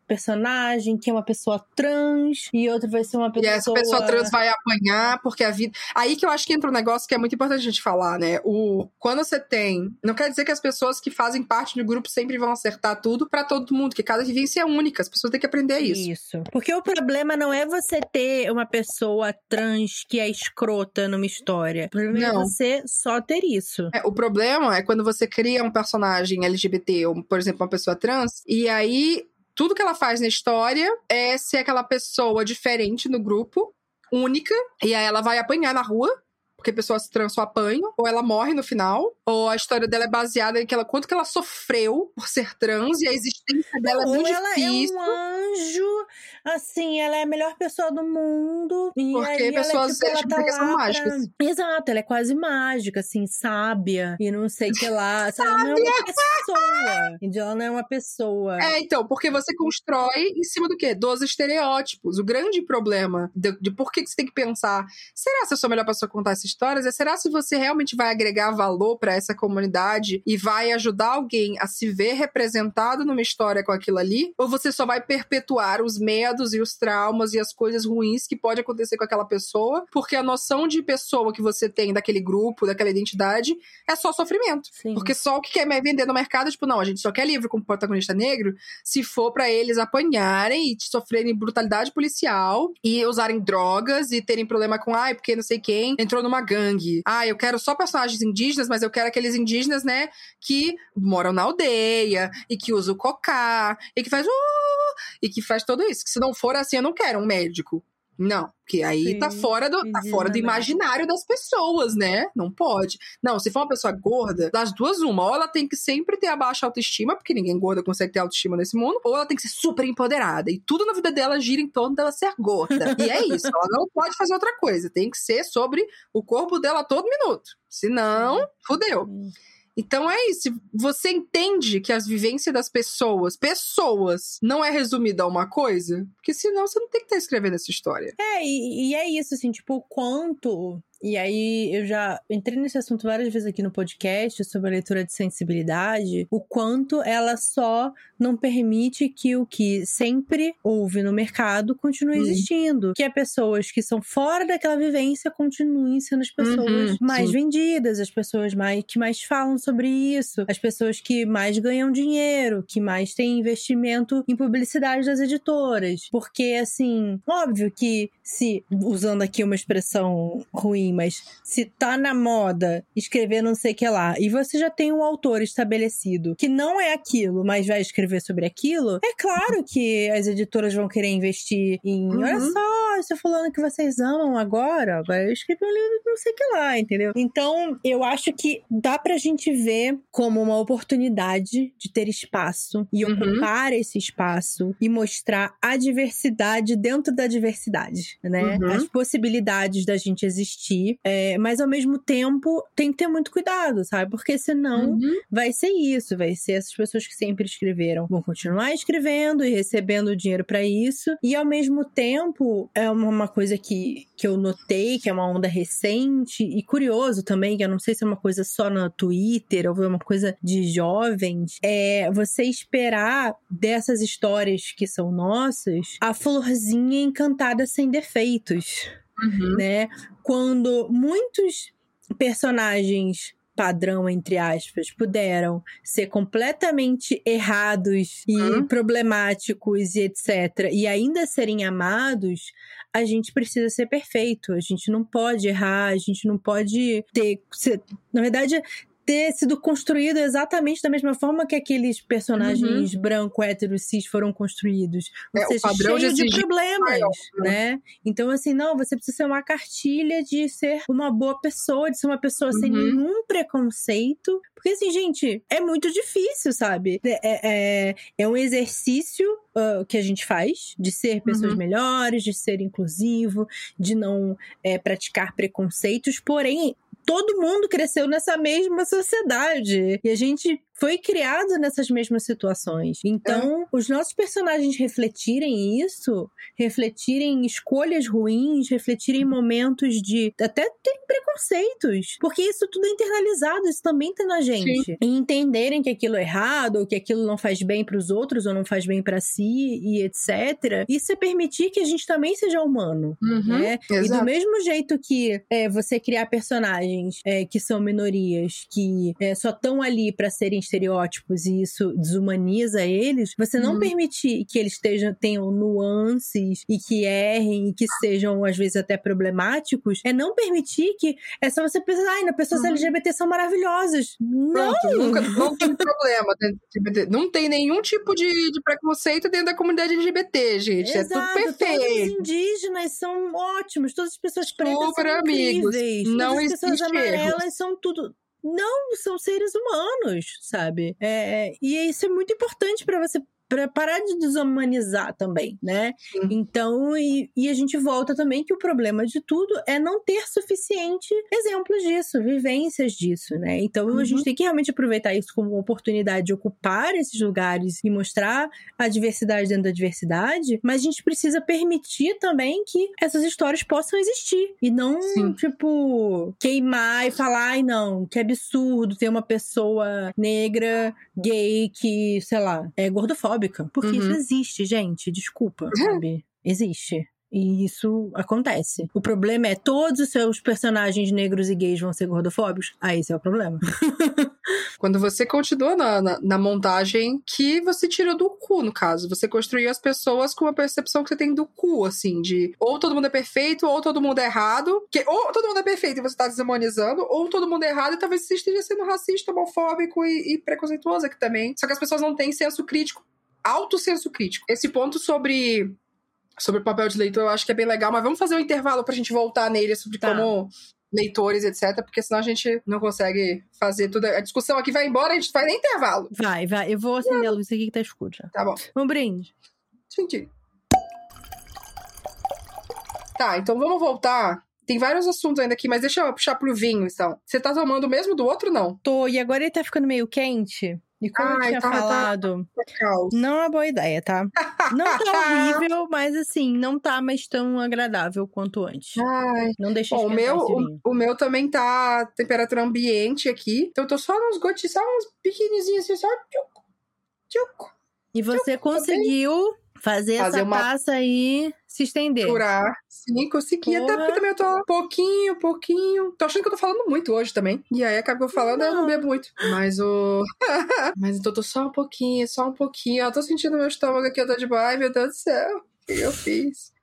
Speaker 2: personagem que é uma pessoa trans. E outra vai ser uma
Speaker 1: E
Speaker 2: pessoa.
Speaker 1: essa pessoa trans vai apanhar, porque a vida. Aí que eu acho que entra um negócio que é muito importante a gente falar, né? O... Quando você tem. Não quer dizer que as pessoas que fazem parte do grupo sempre vão acertar tudo pra todo mundo, que cada vivência é única, as pessoas têm que aprender isso.
Speaker 2: Isso. Porque o problema não é você ter uma pessoa trans que é escrota numa história. O problema
Speaker 1: Não.
Speaker 2: é você só ter isso.
Speaker 1: É, o problema é quando você cria um personagem LGBT, ou, por exemplo, uma pessoa trans, e aí tudo que ela faz na história é ser aquela pessoa diferente no grupo, única, e aí ela vai apanhar na rua. Porque pessoas trans só apanham, ou ela morre no final, ou a história dela é baseada em que ela, quanto que ela sofreu por ser trans e a existência dela é
Speaker 2: Ou
Speaker 1: muito
Speaker 2: ela
Speaker 1: difícil.
Speaker 2: é um anjo, assim, ela é a melhor pessoa do mundo. E
Speaker 1: Porque
Speaker 2: aí
Speaker 1: pessoas
Speaker 2: ela, tipo, ela tá
Speaker 1: LGBTQ são mágicas.
Speaker 2: Pra... Exato, ela é quase mágica, assim, sábia. E não sei o que lá. Ela não é uma pessoa. Ela não é uma pessoa.
Speaker 1: É, então, porque você constrói em cima do quê? Dos estereótipos. O grande problema de, de por que que você tem que pensar, será se eu sou a melhor pessoa a contar essas histórias? É será se você realmente vai agregar valor pra essa comunidade e vai ajudar alguém a se ver representado numa história com aquilo ali? Ou você só vai perpetuar os medos e os traumas e as coisas ruins que pode acontecer com aquela pessoa? Porque a noção de pessoa que você tem daquele grupo, daquela identidade, é só sofrimento.
Speaker 2: Sim.
Speaker 1: Porque só o que quer vender no mercado é tipo, não, a gente só quer livro com protagonista negro se for pra eles apanharem e sofrerem brutalidade policial e usarem drogas e terem problema com, ai, porque não sei quem entrou numa gangue. Ah, eu quero só personagens indígenas, mas eu quero aqueles indígenas, né, que moram na aldeia e que usam cocá e que faz uh, e que faz tudo isso. Que não for assim, eu não quero um médico. Não, porque aí
Speaker 2: Sim,
Speaker 1: tá fora do tá fora do imaginário das pessoas, né? Não pode. Não, se for uma pessoa gorda, das duas, uma. Ou ela tem que sempre ter a baixa autoestima, porque ninguém gorda consegue ter autoestima nesse mundo, ou ela tem que ser super empoderada. E tudo na vida dela gira em torno dela ser gorda. E é isso. Ela não pode fazer outra coisa. Tem que ser sobre o corpo dela todo minuto. Senão, fudeu. Então é isso. Você entende que as vivências das pessoas, pessoas, não é resumida a uma coisa? Porque senão você não tem que estar escrevendo essa história.
Speaker 2: É, e, e é isso, assim, tipo, o quanto. E aí, eu já entrei nesse assunto várias vezes aqui no podcast sobre a leitura de sensibilidade, o quanto ela só não permite que o que sempre houve no mercado continue
Speaker 1: Uhum.
Speaker 2: existindo. Que é pessoas que são fora daquela vivência continuem sendo as pessoas
Speaker 1: Uhum,
Speaker 2: mais
Speaker 1: sim.
Speaker 2: vendidas, as pessoas mais, que mais falam sobre isso, as pessoas que mais ganham dinheiro, que mais têm investimento em publicidade das editoras. Porque, assim, óbvio que se, usando aqui uma expressão ruim, ruim, mas se tá na moda escrever não sei o que lá, e você já tem um autor estabelecido que não é aquilo, mas vai escrever sobre aquilo, é claro que as editoras vão querer investir em. Uhum. Olha só, estou falando que vocês amam agora, vai escrever um livro não sei o que lá, entendeu? Então, eu acho que dá pra gente ver como uma oportunidade de ter espaço e uhum. ocupar esse espaço e mostrar a diversidade dentro da diversidade, né? Uhum. As possibilidades da gente existir, é, mas ao mesmo tempo tem que ter muito cuidado, sabe? Porque senão uhum. vai ser isso, vai ser essas pessoas que sempre escreveram vão continuar escrevendo e recebendo dinheiro para isso, e ao mesmo tempo é uma coisa que, que eu notei que é uma onda recente e curioso também, que eu não sei se é uma coisa só no Twitter ou é uma coisa de jovens, é você esperar dessas histórias que são nossas a florzinha encantada sem defeitos, uhum. né? Quando muitos personagens padrão, entre aspas, puderam ser completamente errados e uhum. problemáticos e etc., e ainda serem amados, a gente precisa ser perfeito. A gente não pode errar, a gente não pode ter. Ser, na verdade, ter sido construído exatamente da mesma forma que aqueles personagens uhum. branco, hétero, cis foram construídos. Ou é, seja, padrão cheio de, de problemas, maior, né? né? Então, assim, não, você precisa ser uma cartilha de ser uma boa pessoa, de ser uma pessoa uhum. sem nenhum preconceito. Porque, assim, gente, é muito difícil, sabe? É, é, é um exercício uh, que a gente faz de ser pessoas uhum. melhores, de ser inclusivo, de não é, praticar preconceitos, porém todo mundo cresceu nessa mesma sociedade. E a gente foi criado nessas mesmas situações. Então, é. os nossos personagens refletirem isso, refletirem escolhas ruins, refletirem momentos de até ter preconceitos, porque isso tudo é internalizado, isso também tem na gente. Sim. E entenderem que aquilo é errado, ou que aquilo não faz bem para os outros ou não faz bem para si e etc. Isso é permitir que a gente também seja humano, uhum, né? Exato. E do mesmo jeito que é, você criar personagens é, que são minorias, que é, só estão ali para serem estereótipos e isso desumaniza eles, você não uhum. permitir que eles estejam, tenham nuances e que errem e que sejam, às vezes, até problemáticos, é não permitir que é só você pensar, ai, as pessoas uhum. LGBT são maravilhosas. Não!
Speaker 1: Pronto, nunca, não tem problema LGBT. Não tem nenhum tipo de, de preconceito dentro da comunidade LGBT, gente. Exato, é tudo perfeito.
Speaker 2: Todos os indígenas são ótimos, todas as pessoas pretas Super são amigos. incríveis.
Speaker 1: Não
Speaker 2: todas as pessoas
Speaker 1: amarelas
Speaker 2: são tudo não, são seres humanos, sabe? É, e isso é muito importante para você para parar de desumanizar também, né? Sim. Então, e, e, a gente volta também que o problema de tudo é não ter suficiente exemplos disso, vivências disso, né? Então, uhum. a gente uhum. tem que realmente aproveitar isso como uma oportunidade de ocupar esses lugares e mostrar a diversidade dentro da diversidade, mas a gente precisa permitir também que essas histórias possam existir e não, Sim. tipo, queimar e falar, ai não, que absurdo ter uma pessoa negra, gay, que, sei lá, é gordofóbica Porque uhum. isso existe, gente. Desculpa, (laughs) sabe? Existe. E isso acontece. O problema é todos os seus personagens negros e gays vão ser gordofóbicos? Ah, esse é o problema. (laughs)
Speaker 1: Quando você continua na, na, na, montagem que você tirou do cu, no caso. Você construiu as pessoas com a percepção que você tem do cu, assim, de ou todo mundo é perfeito, ou todo mundo é errado. Que, ou todo mundo é perfeito e você tá desumanizando, ou todo mundo é errado e talvez você esteja sendo racista, homofóbico e, e preconceituoso aqui também. Só que as pessoas não têm senso crítico alto senso crítico. Esse ponto sobre sobre o papel de leitor eu acho que é bem legal, mas vamos fazer um intervalo pra gente voltar nele sobre tá. como leitores, etc, porque senão a gente não consegue fazer toda a discussão aqui vai embora, a gente vai nem intervalo.
Speaker 2: Vai, vai. Eu vou acender a luz aqui que tá escuro já.
Speaker 1: Tá bom.
Speaker 2: Um brinde.
Speaker 1: Senti. Tá, então vamos voltar tem vários assuntos ainda aqui, mas deixa eu puxar pro vinho, então. Você tá tomando o mesmo do outro, não?
Speaker 2: Tô, e agora ele tá ficando meio quente. E como Ai, eu tinha tá, falado, tá, tá não é uma boa ideia, tá? Não tá (laughs) horrível, mas assim, não tá mais tão agradável quanto antes.
Speaker 1: Ai.
Speaker 2: Não deixa
Speaker 1: Bom, o meu, o, o, meu também tá temperatura ambiente aqui. Então eu tô só nos gotinhos, só uns pequenininhos assim, só tchuc, tchuc.
Speaker 2: E você tchuc, conseguiu fazer, fazer essa uma... taça aí se estender.
Speaker 1: Curar. Sim, consegui. Porra. Até porque também eu tô pouquinho, pouquinho. Tô achando que eu tô falando muito hoje também. E aí acaba falando, não. eu não bebo muito. Mas o. (laughs) Mas então eu tô só um pouquinho, só um pouquinho. Eu tô sentindo meu estômago aqui, eu tô de boa. Ai, meu Deus do céu. O que eu fiz?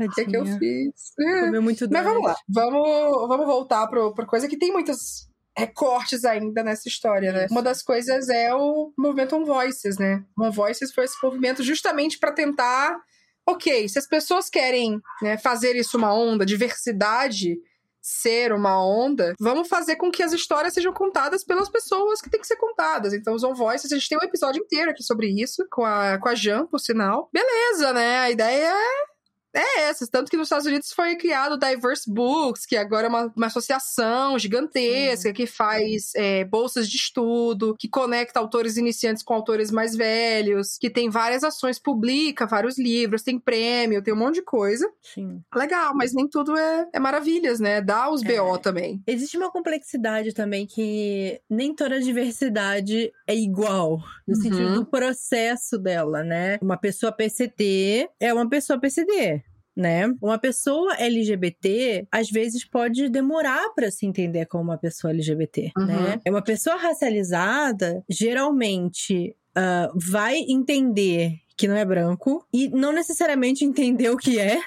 Speaker 1: O que, que eu fiz?
Speaker 2: Comeu muito
Speaker 1: Mas vamos lá. Vamos, vamos voltar para coisa que tem muitas recortes ainda nessa história, né? Uma das coisas é o movimento On Voices, né? On Voices foi esse movimento justamente para tentar, ok, se as pessoas querem né, fazer isso uma onda, diversidade ser uma onda, vamos fazer com que as histórias sejam contadas pelas pessoas que têm que ser contadas. Então, os On Voices, a gente tem um episódio inteiro aqui sobre isso, com a, com a Jan, por sinal. Beleza, né? A ideia é é essas. Tanto que nos Estados Unidos foi criado o Diverse Books, que agora é uma, uma associação gigantesca que faz é, bolsas de estudo, que conecta autores iniciantes com autores mais velhos, que tem várias ações, publica vários livros, tem prêmio, tem um monte de coisa.
Speaker 2: Sim.
Speaker 1: Legal, mas nem tudo é, é maravilhas, né? Dá os
Speaker 2: É.
Speaker 1: BO também.
Speaker 2: Existe uma complexidade também que nem toda diversidade é igual, no
Speaker 1: Uhum.
Speaker 2: sentido do processo dela, né? Uma pessoa PCD é uma pessoa PCD. Né? Uma pessoa LGBT às vezes pode demorar para se entender como uma pessoa LGBT,
Speaker 1: Uhum.
Speaker 2: né? É uma pessoa racializada geralmente ah, vai entender que não é branco e não necessariamente entender o que é,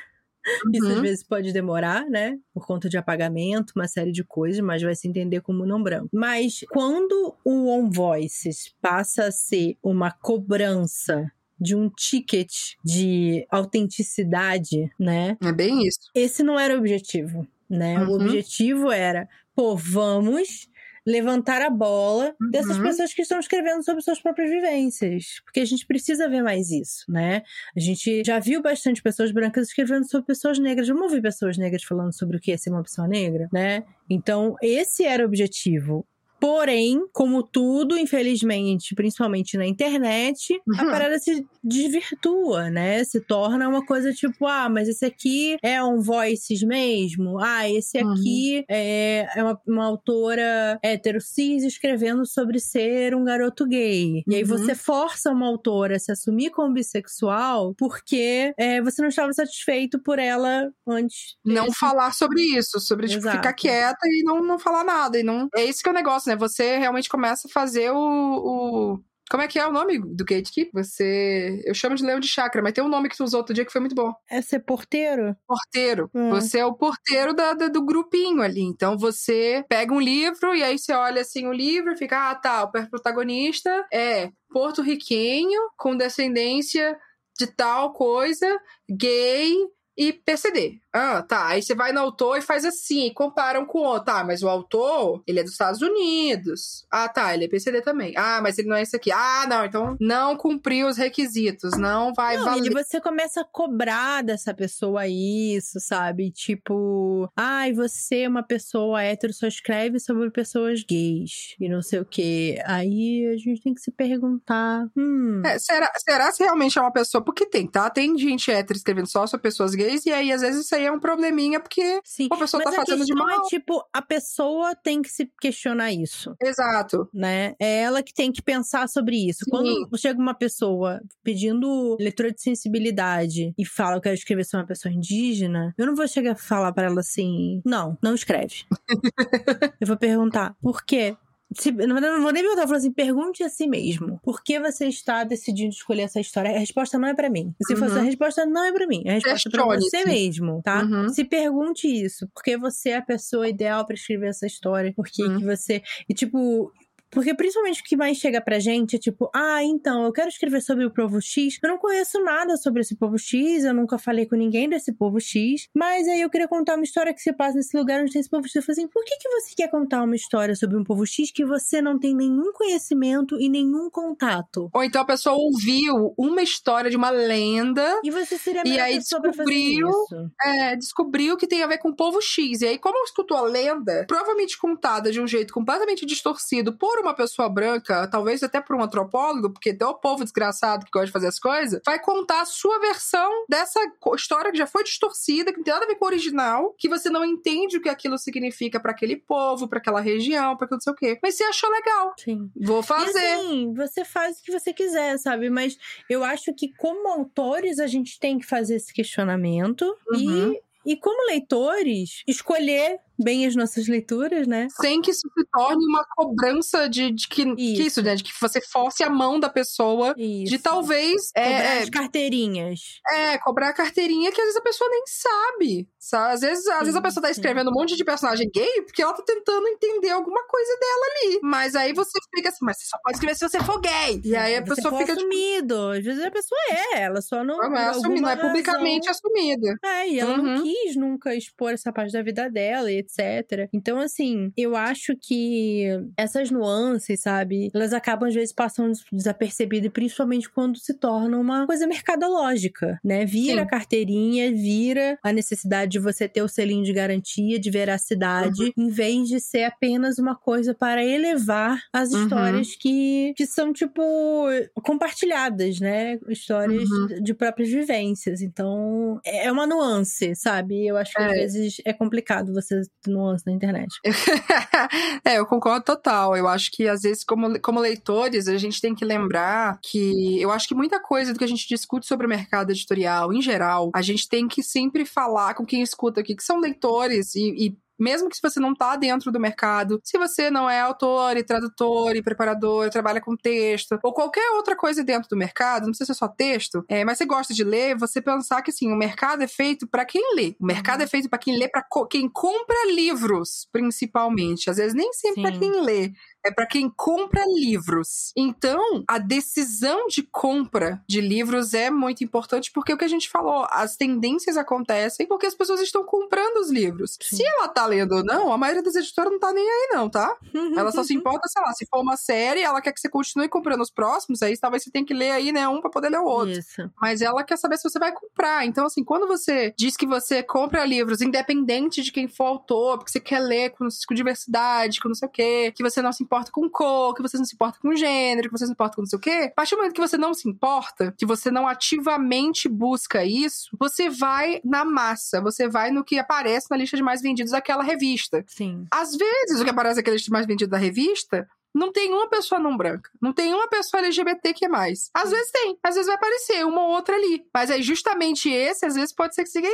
Speaker 2: isso às
Speaker 1: Uhum.
Speaker 2: vezes pode demorar, né? Por conta de apagamento, uma série de coisas, mas vai se entender como não branco. Mas quando o On Voices passa a ser uma cobrança de um ticket de autenticidade, né?
Speaker 1: É bem isso.
Speaker 2: Esse não era o objetivo, né? O
Speaker 1: Uhum.
Speaker 2: objetivo era, pô, vamos levantar a bola dessas
Speaker 1: Uhum.
Speaker 2: pessoas que estão escrevendo sobre suas próprias vivências, porque a gente precisa ver mais isso, né? A gente já viu bastante pessoas brancas escrevendo sobre pessoas negras, vamos ouvir pessoas negras falando sobre o que é ser uma pessoa negra, né? Então, esse era o objetivo. Porém, como tudo, infelizmente, principalmente na internet, a
Speaker 1: Uhum.
Speaker 2: parada se desvirtua, né? Se torna uma coisa tipo, ah, mas esse aqui é um voices mesmo? Ah, esse
Speaker 1: Uhum.
Speaker 2: aqui é, é uma, uma autora hétero cis escrevendo sobre ser um garoto gay. E aí
Speaker 1: Uhum.
Speaker 2: você força uma autora a se assumir como bissexual porque é, você não estava satisfeito por ela antes.
Speaker 1: Não
Speaker 2: desse-
Speaker 1: falar sobre isso, sobre tipo,
Speaker 2: Exato.
Speaker 1: ficar quieta e não, não falar nada. E não... É esse que é o negócio, né? Você realmente começa a fazer o. o... Como é que é o nome do gatekeep? Você. Eu chamo de leão de chácara, mas tem um nome que tu usou outro dia que foi muito bom.
Speaker 2: É ser porteiro?
Speaker 1: Porteiro.
Speaker 2: Hum.
Speaker 1: Você é o porteiro da, da- do grupinho ali. Então você pega um livro e aí você olha assim o livro e fica, ah, tá, o protagonista é porto-riquenho com descendência de tal coisa, gay e PCD. Ah, tá. Aí você vai no autor e faz assim, e comparam com o outro. Tá, mas o autor, ele é dos Estados Unidos. Ah, tá, ele é PCD também. Ah, mas ele não é esse aqui. Ah, não, então não cumpriu os requisitos, não vai
Speaker 2: Não,
Speaker 1: valer.
Speaker 2: e você começa a cobrar dessa pessoa isso, sabe? Tipo, ai, você é uma pessoa hétero, só escreve sobre pessoas gays e não sei o quê. Aí a gente tem que se perguntar, hum,
Speaker 1: É, será, será se realmente é uma pessoa? Porque tem, tá? Tem gente hétero escrevendo só sobre pessoas gays, e aí às vezes isso aí é um probleminha, porque.
Speaker 2: sim.
Speaker 1: a pessoa
Speaker 2: Mas
Speaker 1: tá
Speaker 2: a
Speaker 1: fazendo de mal.
Speaker 2: é, tipo, a pessoa tem que se questionar isso.
Speaker 1: Exato.
Speaker 2: né? É ela que tem que pensar sobre isso.
Speaker 1: Sim.
Speaker 2: Quando chega uma pessoa pedindo leitura de sensibilidade e fala que eu quero escrever sobre uma pessoa indígena, eu não vou chegar a falar pra ela assim, não, não escreve. (laughs) eu vou perguntar, por quê? Se, eu não vou nem perguntar, eu falar assim, pergunte a si mesmo. Por que você está decidindo escolher essa história? A resposta não é pra mim. Se
Speaker 1: Uhum.
Speaker 2: fosse a resposta, não é pra mim. A resposta é pra você mesmo, tá?
Speaker 1: Uhum.
Speaker 2: Se pergunte isso. Por que você é a pessoa ideal pra escrever essa história? Por que,
Speaker 1: Uhum.
Speaker 2: que você. E tipo. Porque principalmente o que mais chega pra gente é tipo, ah, então, eu quero escrever sobre o povo X. Eu não conheço nada sobre esse povo X, eu nunca falei com ninguém desse povo X. Mas aí eu queria contar uma história que se passa nesse lugar onde tem esse povo X. Eu falei assim, por que, que você quer contar uma história sobre um povo X que você não tem nenhum conhecimento e nenhum contato?
Speaker 1: Ou então a pessoa ouviu uma história de uma lenda,
Speaker 2: E você seria a
Speaker 1: E aí descobriu- é, descobriu que tem a ver com o povo X. E aí, como escutou a lenda, provavelmente contada de um jeito completamente distorcido por uma pessoa branca, talvez até por um antropólogo, porque é o povo desgraçado que gosta de fazer as coisas, vai contar a sua versão dessa história que já foi distorcida, que não tem nada a ver com o original, que você não entende o que aquilo significa pra aquele povo, pra aquela região, pra aquilo não sei o quê. Mas você achou legal.
Speaker 2: Sim.
Speaker 1: Vou
Speaker 2: E
Speaker 1: fazer.
Speaker 2: assim, você faz o que você quiser, sabe? Mas eu acho que, como autores, a gente tem que fazer esse questionamento
Speaker 1: Uhum.
Speaker 2: e. E como leitores, escolher bem as nossas leituras, né?
Speaker 1: Sem que isso se torne uma cobrança de, de que, isso. que isso, né? De que você force a mão da pessoa isso. de talvez.
Speaker 2: Cobrar é, as carteirinhas.
Speaker 1: É, cobrar a carteirinha que às vezes a pessoa nem sabe. Sabe? Às vezes, sim, às vezes a pessoa tá escrevendo sim. um monte de personagem gay porque ela tá tentando entender alguma coisa dela ali. Mas aí você fica assim, mas você só pode escrever se você for gay. E aí a
Speaker 2: você
Speaker 1: pessoa fica.
Speaker 2: Tipo assumido. Às vezes a pessoa é, ela só não.
Speaker 1: Não é assumida, não é publicamente assumida.
Speaker 2: É, e ela uhum. não quis nunca expor essa parte da vida dela, etc. Então, assim, eu acho que essas nuances, sabe, elas acabam às vezes passando desapercebidas, principalmente quando se torna uma coisa mercadológica, né? Vira a carteirinha, vira a necessidade de você ter o selinho de garantia, de veracidade, uhum. em vez de ser apenas uma coisa para elevar as uhum. histórias que, que são, tipo, compartilhadas, né? Histórias uhum. de próprias vivências. Então, é uma nuance, sabe? Eu acho que é. às vezes é complicado você nuance na internet. (laughs)
Speaker 1: é, eu concordo total. Eu acho que às vezes, como, como leitores, a gente tem que lembrar que eu acho que muita coisa do que a gente discute sobre o mercado editorial, em geral, a gente tem que sempre falar com quem escuta aqui, que são leitores e, e mesmo que se você não tá dentro do mercado, se você não é autor e tradutor e preparador, trabalha com texto, ou qualquer outra coisa dentro do mercado, não precisa ser só texto, é, mas você gosta de ler, você pensar que assim, o mercado é feito para quem lê. O mercado uhum. é feito para quem lê, para co quem compra livros, principalmente. Às vezes nem sempre para quem lê é para quem compra livros. Então, a decisão de compra de livros é muito importante porque o que a gente falou, as tendências acontecem porque as pessoas estão comprando os livros. Sim. Se ela tá lendo ou não, a maioria das editoras não tá nem aí não, tá? ela só se importa, sei lá, se for uma série, ela quer que você continue comprando os próximos, aí talvez você tenha que ler aí, né, um para poder ler o outro. Isso. Mas ela quer saber se você vai comprar. Então, assim, quando você diz que você compra livros independente de quem for autor, porque você quer ler com, com diversidade, com não sei o quê, que você não se importa importa com cor, que você não se importa com gênero, que você não se importa com não sei o quê, a partir do momento que você não se importa, que você não ativamente busca isso, você vai na massa, você vai no que aparece na lista de mais vendidos daquela revista.
Speaker 2: Sim.
Speaker 1: Às vezes, o que aparece naquela lista de mais vendidos da revista não tem uma pessoa não branca. Não tem uma pessoa LGBT que é mais. Às vezes tem. Às vezes vai aparecer uma ou outra ali. Mas é justamente esse, às vezes pode ser que siga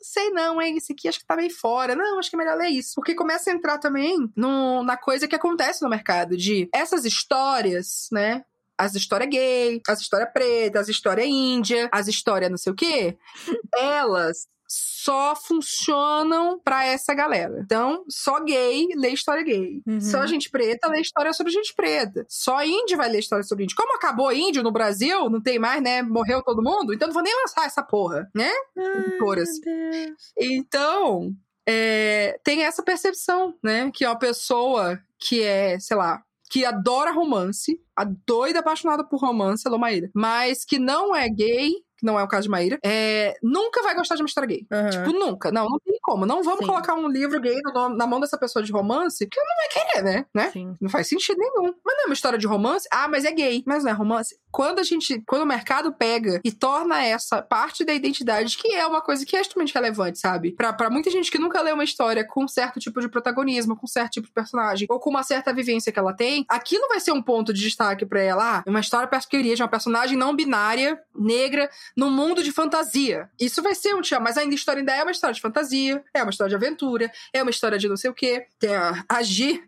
Speaker 1: sei não, hein? Esse aqui acho que tá meio fora. Não, acho que é melhor ler isso. Porque começa a entrar também no, na coisa que acontece no mercado, de essas histórias, né? as histórias gay, as histórias preta, as histórias índia, as histórias não sei o quê, (laughs) elas só funcionam para essa galera. Então, só gay lê história gay. Uhum. Só gente preta lê história sobre gente preta. Só índio vai ler história sobre índio. Como acabou índio no Brasil, não tem mais, né? Morreu todo mundo, então não vou nem lançar essa porra, né? Editoras. Então, é, tem essa percepção, né? Que é uma pessoa que é, sei lá, que adora romance, a doida apaixonada por romance, Lomaíra, mas que não é gay, que não é o caso de Maíra, é, nunca vai gostar de uma história gay. Uhum. Tipo, nunca. Não, não tem como. Não vamos Sim. colocar um livro gay no, na mão dessa pessoa de romance que ela não vai querer, né? né?
Speaker 2: Sim.
Speaker 1: Não faz sentido nenhum. Mas não é uma história de romance? Ah, mas é gay. Mas não é romance? Quando a gente, quando o mercado pega e torna essa parte da identidade, que é uma coisa que é extremamente relevante, sabe? Pra, pra muita gente que nunca leu uma história com um certo tipo de protagonismo, com um certo tipo de personagem, ou com uma certa vivência que ela tem, aquilo vai ser um ponto de destaque para ela. Ah, uma história queria de uma personagem não binária, negra, num mundo de fantasia. Isso vai ser um tchau, mas ainda a história ainda é uma história de fantasia, é uma história de aventura, é uma história de não sei o quê. Tem a, a Gi,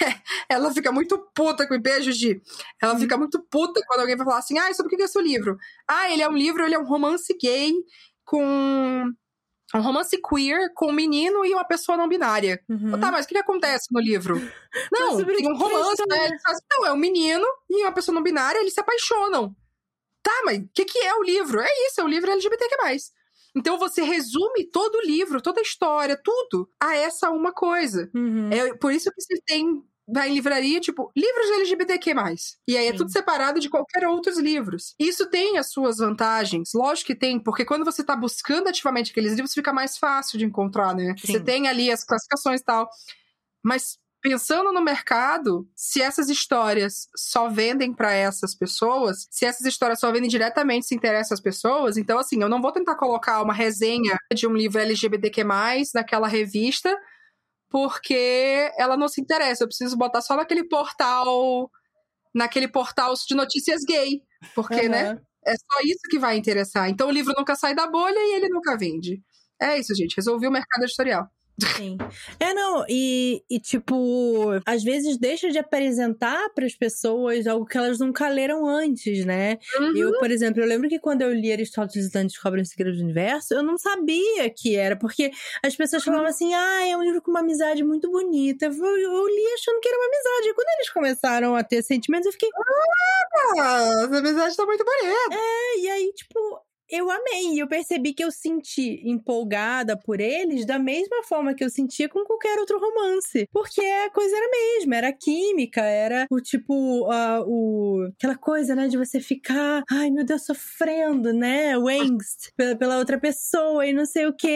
Speaker 1: (laughs) ela fica muito puta com o beijo, Gi. Ela hum. fica muito puta quando alguém vai falar assim: ah, sobre o que é seu livro? Ah, ele é um livro, ele é um romance gay com um romance queer com um menino e uma pessoa não binária. Uhum. Tá, mas o que, que acontece no livro? (laughs) Não, tem um romance, né? não, é um menino e uma pessoa não binária, eles se apaixonam. Tá, mas o que, que é o livro? É isso, é um livro LGBTQ+. Então você resume todo o livro, toda a história, tudo a essa uma coisa.
Speaker 2: Uhum.
Speaker 1: É por isso que você tem vai em livraria, tipo, livros LGBTQ+. E aí é Sim. tudo separado de qualquer outros livros. Isso tem as suas vantagens, lógico que tem, porque quando você tá buscando ativamente aqueles livros, fica mais fácil de encontrar, né? Sim. Você tem ali as classificações e tal. Mas pensando no mercado, se essas histórias só vendem para essas pessoas, se essas histórias só vendem diretamente se interessam às pessoas, então assim, eu não vou tentar colocar uma resenha de um livro LGBTQ+, naquela revista, porque ela não se interessa. Eu preciso botar só naquele portal, naquele portal de notícias gay, porque, uhum. né? É só isso que vai interessar. Então o livro nunca sai da bolha e ele nunca vende. É isso, gente. Resolvi o mercado editorial.
Speaker 2: Sim. É, não, e, e tipo, às vezes deixa de apresentar para as pessoas algo que elas nunca leram antes, né?
Speaker 1: Uhum.
Speaker 2: Eu, por exemplo, eu lembro que quando eu li Aristóteles e Descobrem o Segredo do Universo, eu não sabia que era, porque as pessoas
Speaker 1: Uhum.
Speaker 2: falavam assim, ah, é um livro com uma amizade muito bonita. Eu, eu li achando que era uma amizade. E quando eles começaram a ter sentimentos, eu fiquei,
Speaker 1: Ah, essa amizade tá muito bonita.
Speaker 2: é, e aí, tipo, eu amei. E eu percebi que eu senti empolgada por eles da mesma forma que eu sentia com qualquer outro romance. Porque a coisa era a mesma, era a química, era o tipo, a- o, aquela coisa, né, de você ficar, ai meu Deus, sofrendo, né, o angst pela, pela outra pessoa e não sei o que.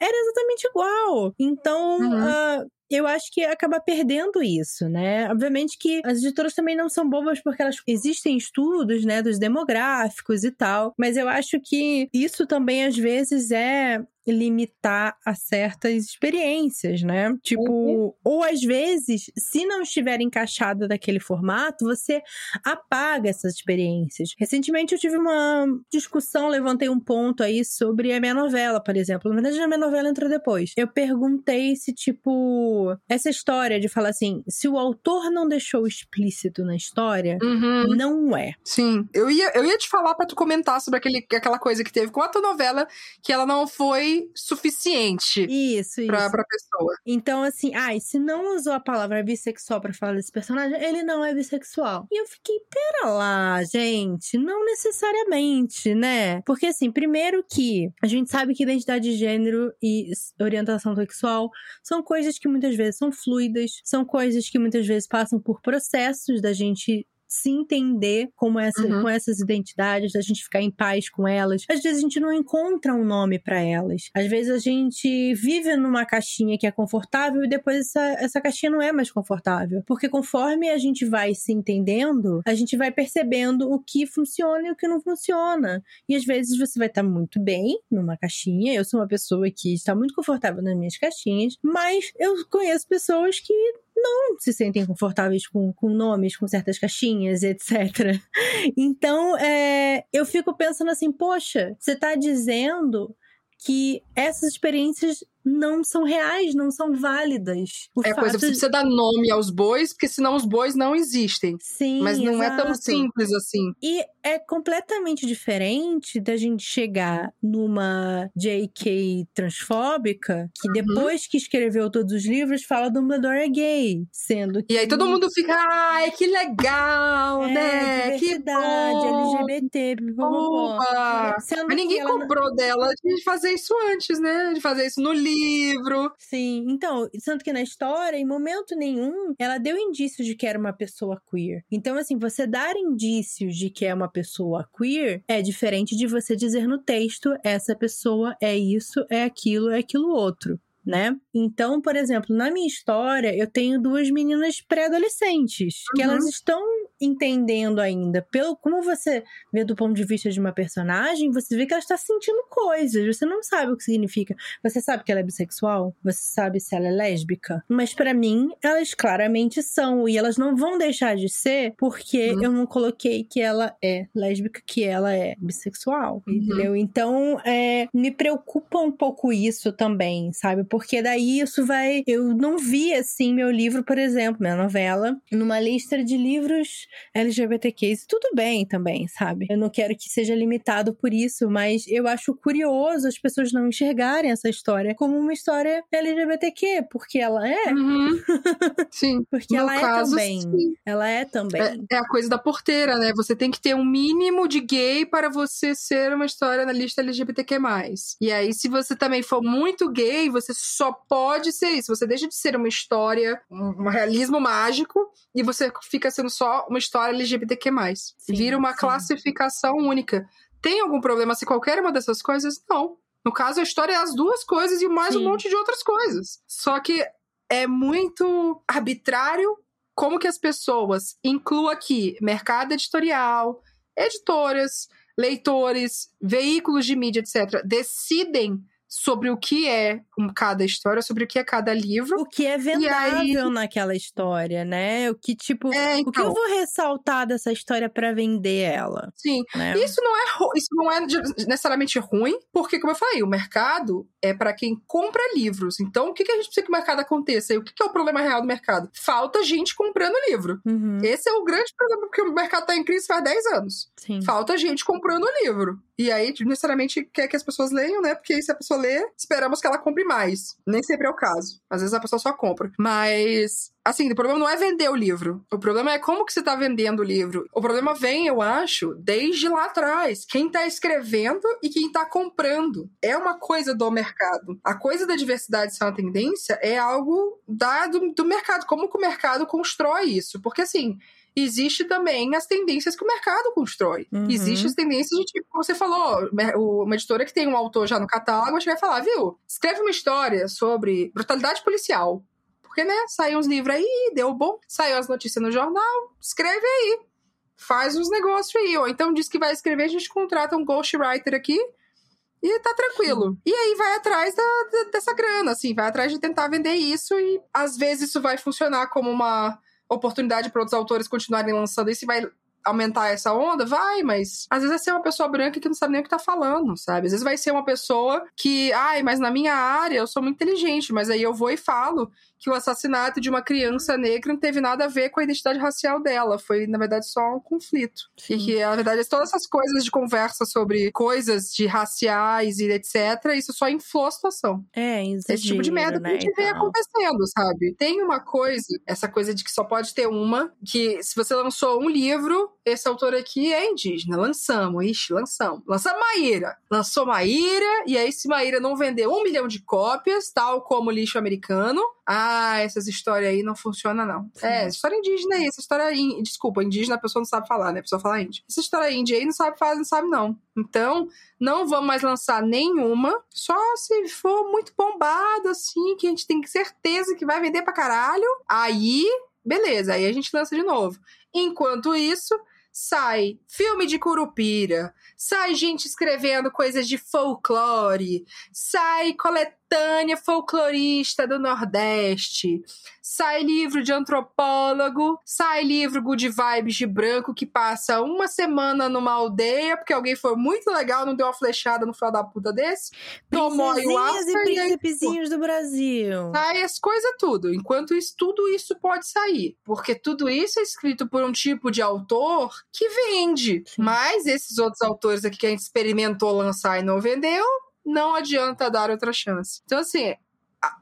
Speaker 2: Era exatamente igual. Então,
Speaker 1: Uhum.
Speaker 2: ah, eu acho que acaba perdendo isso, né? Obviamente que as editoras também não são bobas porque elas existem estudos, né, dos demográficos e tal, mas eu acho que isso também às vezes é limitar a certas experiências, né? Tipo, ou às vezes, se não estiver encaixada daquele formato, você apaga essas experiências. Recentemente eu tive uma discussão, levantei um ponto aí sobre a minha novela, por exemplo. Na verdade, a minha novela entrou depois. Eu perguntei se, tipo, essa história de falar assim, se o autor não deixou explícito na história,
Speaker 1: Uhum.
Speaker 2: não é.
Speaker 1: Sim. Eu ia, eu ia te falar pra tu comentar sobre aquele, aquela coisa que teve com a tua novela, que ela não foi suficiente
Speaker 2: Isso, isso.
Speaker 1: pra, pra pessoa.
Speaker 2: Então, assim, ai, se não usou a palavra bissexual pra falar desse personagem, ele não é bissexual. E eu fiquei, pera lá, gente, não necessariamente, né? Porque, assim, primeiro que a gente sabe que identidade de gênero e orientação sexual são coisas que muitas vezes são fluidas, são coisas que muitas vezes passam por processos da gente se entender como essa,
Speaker 1: Uhum.
Speaker 2: com essas identidades, da gente ficar em paz com elas. Às vezes a gente não encontra um nome pra elas. Às vezes a gente vive numa caixinha que é confortável e depois essa, essa caixinha não é mais confortável. Porque conforme a gente vai se entendendo, a gente vai percebendo o que funciona e o que não funciona. E às vezes você vai estar muito bem numa caixinha. Eu sou uma pessoa que está muito confortável nas minhas caixinhas, mas eu conheço pessoas que não se sentem confortáveis com, com nomes, com certas caixinhas, etc. Então, é, eu fico pensando assim, poxa, você tá dizendo que essas experiências não são reais, não são válidas.
Speaker 1: É coisa,
Speaker 2: fato
Speaker 1: você precisa dar nome aos bois, porque senão os bois não existem.
Speaker 2: Sim,
Speaker 1: Mas não é tão
Speaker 2: exato.
Speaker 1: simples assim.
Speaker 2: E é completamente diferente da gente chegar numa JK transfóbica, que
Speaker 1: Uhum.
Speaker 2: depois que escreveu todos os livros, fala Dumbledore é gay. Sendo que.
Speaker 1: E aí todo mundo fica, ai, que legal,
Speaker 2: é,
Speaker 1: né? Que
Speaker 2: diversidade,
Speaker 1: bom.
Speaker 2: LGBT.
Speaker 1: Opa!
Speaker 2: Sendo
Speaker 1: Mas ninguém
Speaker 2: que não-
Speaker 1: cobrou dela de fazer isso antes, né? De fazer isso no livro.
Speaker 2: Sim, então, tanto que na história, em momento nenhum, ela deu indícios de que era uma pessoa queer. Então, assim, você dar indícios de que é uma pessoa queer é diferente de você dizer no texto, essa pessoa é isso, é aquilo, é aquilo outro. Né? Então, por exemplo, na minha história, eu tenho duas meninas pré-adolescentes que
Speaker 1: Uhum.
Speaker 2: elas estão entendendo ainda. Pelo como você vê do ponto de vista de uma personagem, você vê que ela está sentindo coisas. Você não sabe o que significa. Você sabe que ela é bissexual? Você sabe se ela é lésbica? Mas pra mim, elas claramente são. E elas não vão deixar de ser porque
Speaker 1: Uhum.
Speaker 2: eu não coloquei que ela é lésbica, que ela é bissexual.
Speaker 1: Uhum.
Speaker 2: Entendeu? Então, é, me preocupa um pouco isso também, sabe? Porque daí isso vai. Eu não vi, assim, meu livro, por exemplo, minha novela, numa lista de livros LGBTQs. Tudo bem também, sabe? Eu não quero que seja limitado por isso, mas eu acho curioso as pessoas não enxergarem essa história como uma história LGBTQ, porque ela é.
Speaker 1: Uhum. (laughs) Sim.
Speaker 2: Porque
Speaker 1: no
Speaker 2: ela é
Speaker 1: caso,
Speaker 2: também.
Speaker 1: sim.
Speaker 2: Ela é também.
Speaker 1: É, é a coisa da porteira, né? Você tem que ter um mínimo de gay para você ser uma história na lista LGBTQ+. E aí, se você também for muito gay, você só pode ser isso. Você deixa de ser uma história, um, um realismo mágico, e você fica sendo só uma história LGBTQ+.
Speaker 2: Sim,
Speaker 1: Vira uma
Speaker 2: sim.
Speaker 1: classificação única. Tem algum problema se qualquer uma dessas coisas? Não. No caso, a história é as duas coisas e mais
Speaker 2: Sim.
Speaker 1: um monte de outras coisas. Só que é muito arbitrário como que as pessoas, incluo aqui mercado editorial, editoras, leitores, veículos de mídia, etc., decidem sobre o que é cada história, sobre o que é cada livro.
Speaker 2: O que é vendável aí... naquela história, né? O que, tipo, é, então... o que eu então vou ressaltar dessa história para vender ela?
Speaker 1: Sim. Né? Isso não é isso não é necessariamente ruim, porque, como eu falei, o mercado é para quem compra livros. Então, o que, que a gente precisa que o mercado aconteça? E o que, que é o problema real do mercado? Falta gente comprando livro. Uhum. Esse é o grande problema, porque o mercado tá em crise faz 10 anos. Sim. Falta gente comprando livro. E aí, necessariamente, quer que as pessoas leiam, né? Porque se a pessoa lê, esperamos que ela compre mais. Nem sempre é o caso. Às vezes a pessoa só compra. Mas, assim, o problema não é vender o livro. O problema é como que você tá vendendo o livro. O problema vem, eu acho, desde lá atrás. Quem tá escrevendo e quem tá comprando. É uma coisa do mercado. A coisa da diversidade ser uma tendência é algo da, do, do mercado. Como que o mercado constrói isso? Porque, assim, existe também as tendências que o mercado constrói. Uhum. Existem as tendências de tipo, como você falou, uma editora que tem um autor já no catálogo, a gente vai falar, viu? Escreve uma história sobre brutalidade policial. Porque, né, saiu uns livros aí, deu bom, saiu as notícias no jornal, escreve aí. Faz uns negócios aí. Ou então diz que vai escrever, a gente contrata um ghostwriter aqui e tá tranquilo. E aí vai atrás da, da, dessa grana, assim, vai atrás de tentar vender isso e às vezes isso vai funcionar como uma oportunidade para outros autores continuarem lançando isso e vai aumentar essa onda? Vai, mas às vezes vai ser uma pessoa branca que não sabe nem o que tá falando, sabe? Às vezes vai ser uma pessoa que, ai, mas na minha área eu sou muito inteligente, mas aí eu vou e falo que o assassinato de uma criança negra não teve nada a ver com a identidade racial dela. Foi, na verdade, só um conflito. Sim. E que, na verdade, todas essas coisas de conversa sobre coisas de raciais e etc., isso só inflou a situação.
Speaker 2: É, exagero,
Speaker 1: Esse tipo de merda
Speaker 2: né,
Speaker 1: que a gente vê então. acontecendo, sabe? Tem uma coisa, essa coisa de que só pode ter uma, que se você lançou um livro, esse autor aqui é indígena. Lançamos, ixi, lançamos. Lançamos Maíra. Lançou Maíra, e aí se Maíra não vender um milhão de cópias, tal como lixo americano, ah, essas histórias aí não funcionam, não. Sim. É, história indígena aí, essa história. In... Desculpa, indígena a pessoa não sabe falar, né? A pessoa fala índia. Essa história índia aí não sabe falar, não sabe, não. Então, não vamos mais lançar nenhuma, só se for muito bombado, assim, que a gente tem certeza que vai vender pra caralho. Aí, beleza, aí a gente lança de novo. Enquanto isso, sai filme de Curupira, sai gente escrevendo coisas de folclore, sai coletânea folclorista do Nordeste, sai livro de antropólogo, sai livro good vibes de branco que passa uma semana numa aldeia porque alguém foi muito legal, não deu uma flechada no final da puta desse,
Speaker 2: tomou ayahuasca e príncipezinhos do Brasil.
Speaker 1: Sai as coisas tudo. Enquanto isso, tudo isso pode sair, porque tudo isso é escrito por um tipo de autor que vende, Sim. mas esses outros autores aqui que a gente experimentou lançar e não vendeu, não adianta dar outra chance. Então, assim,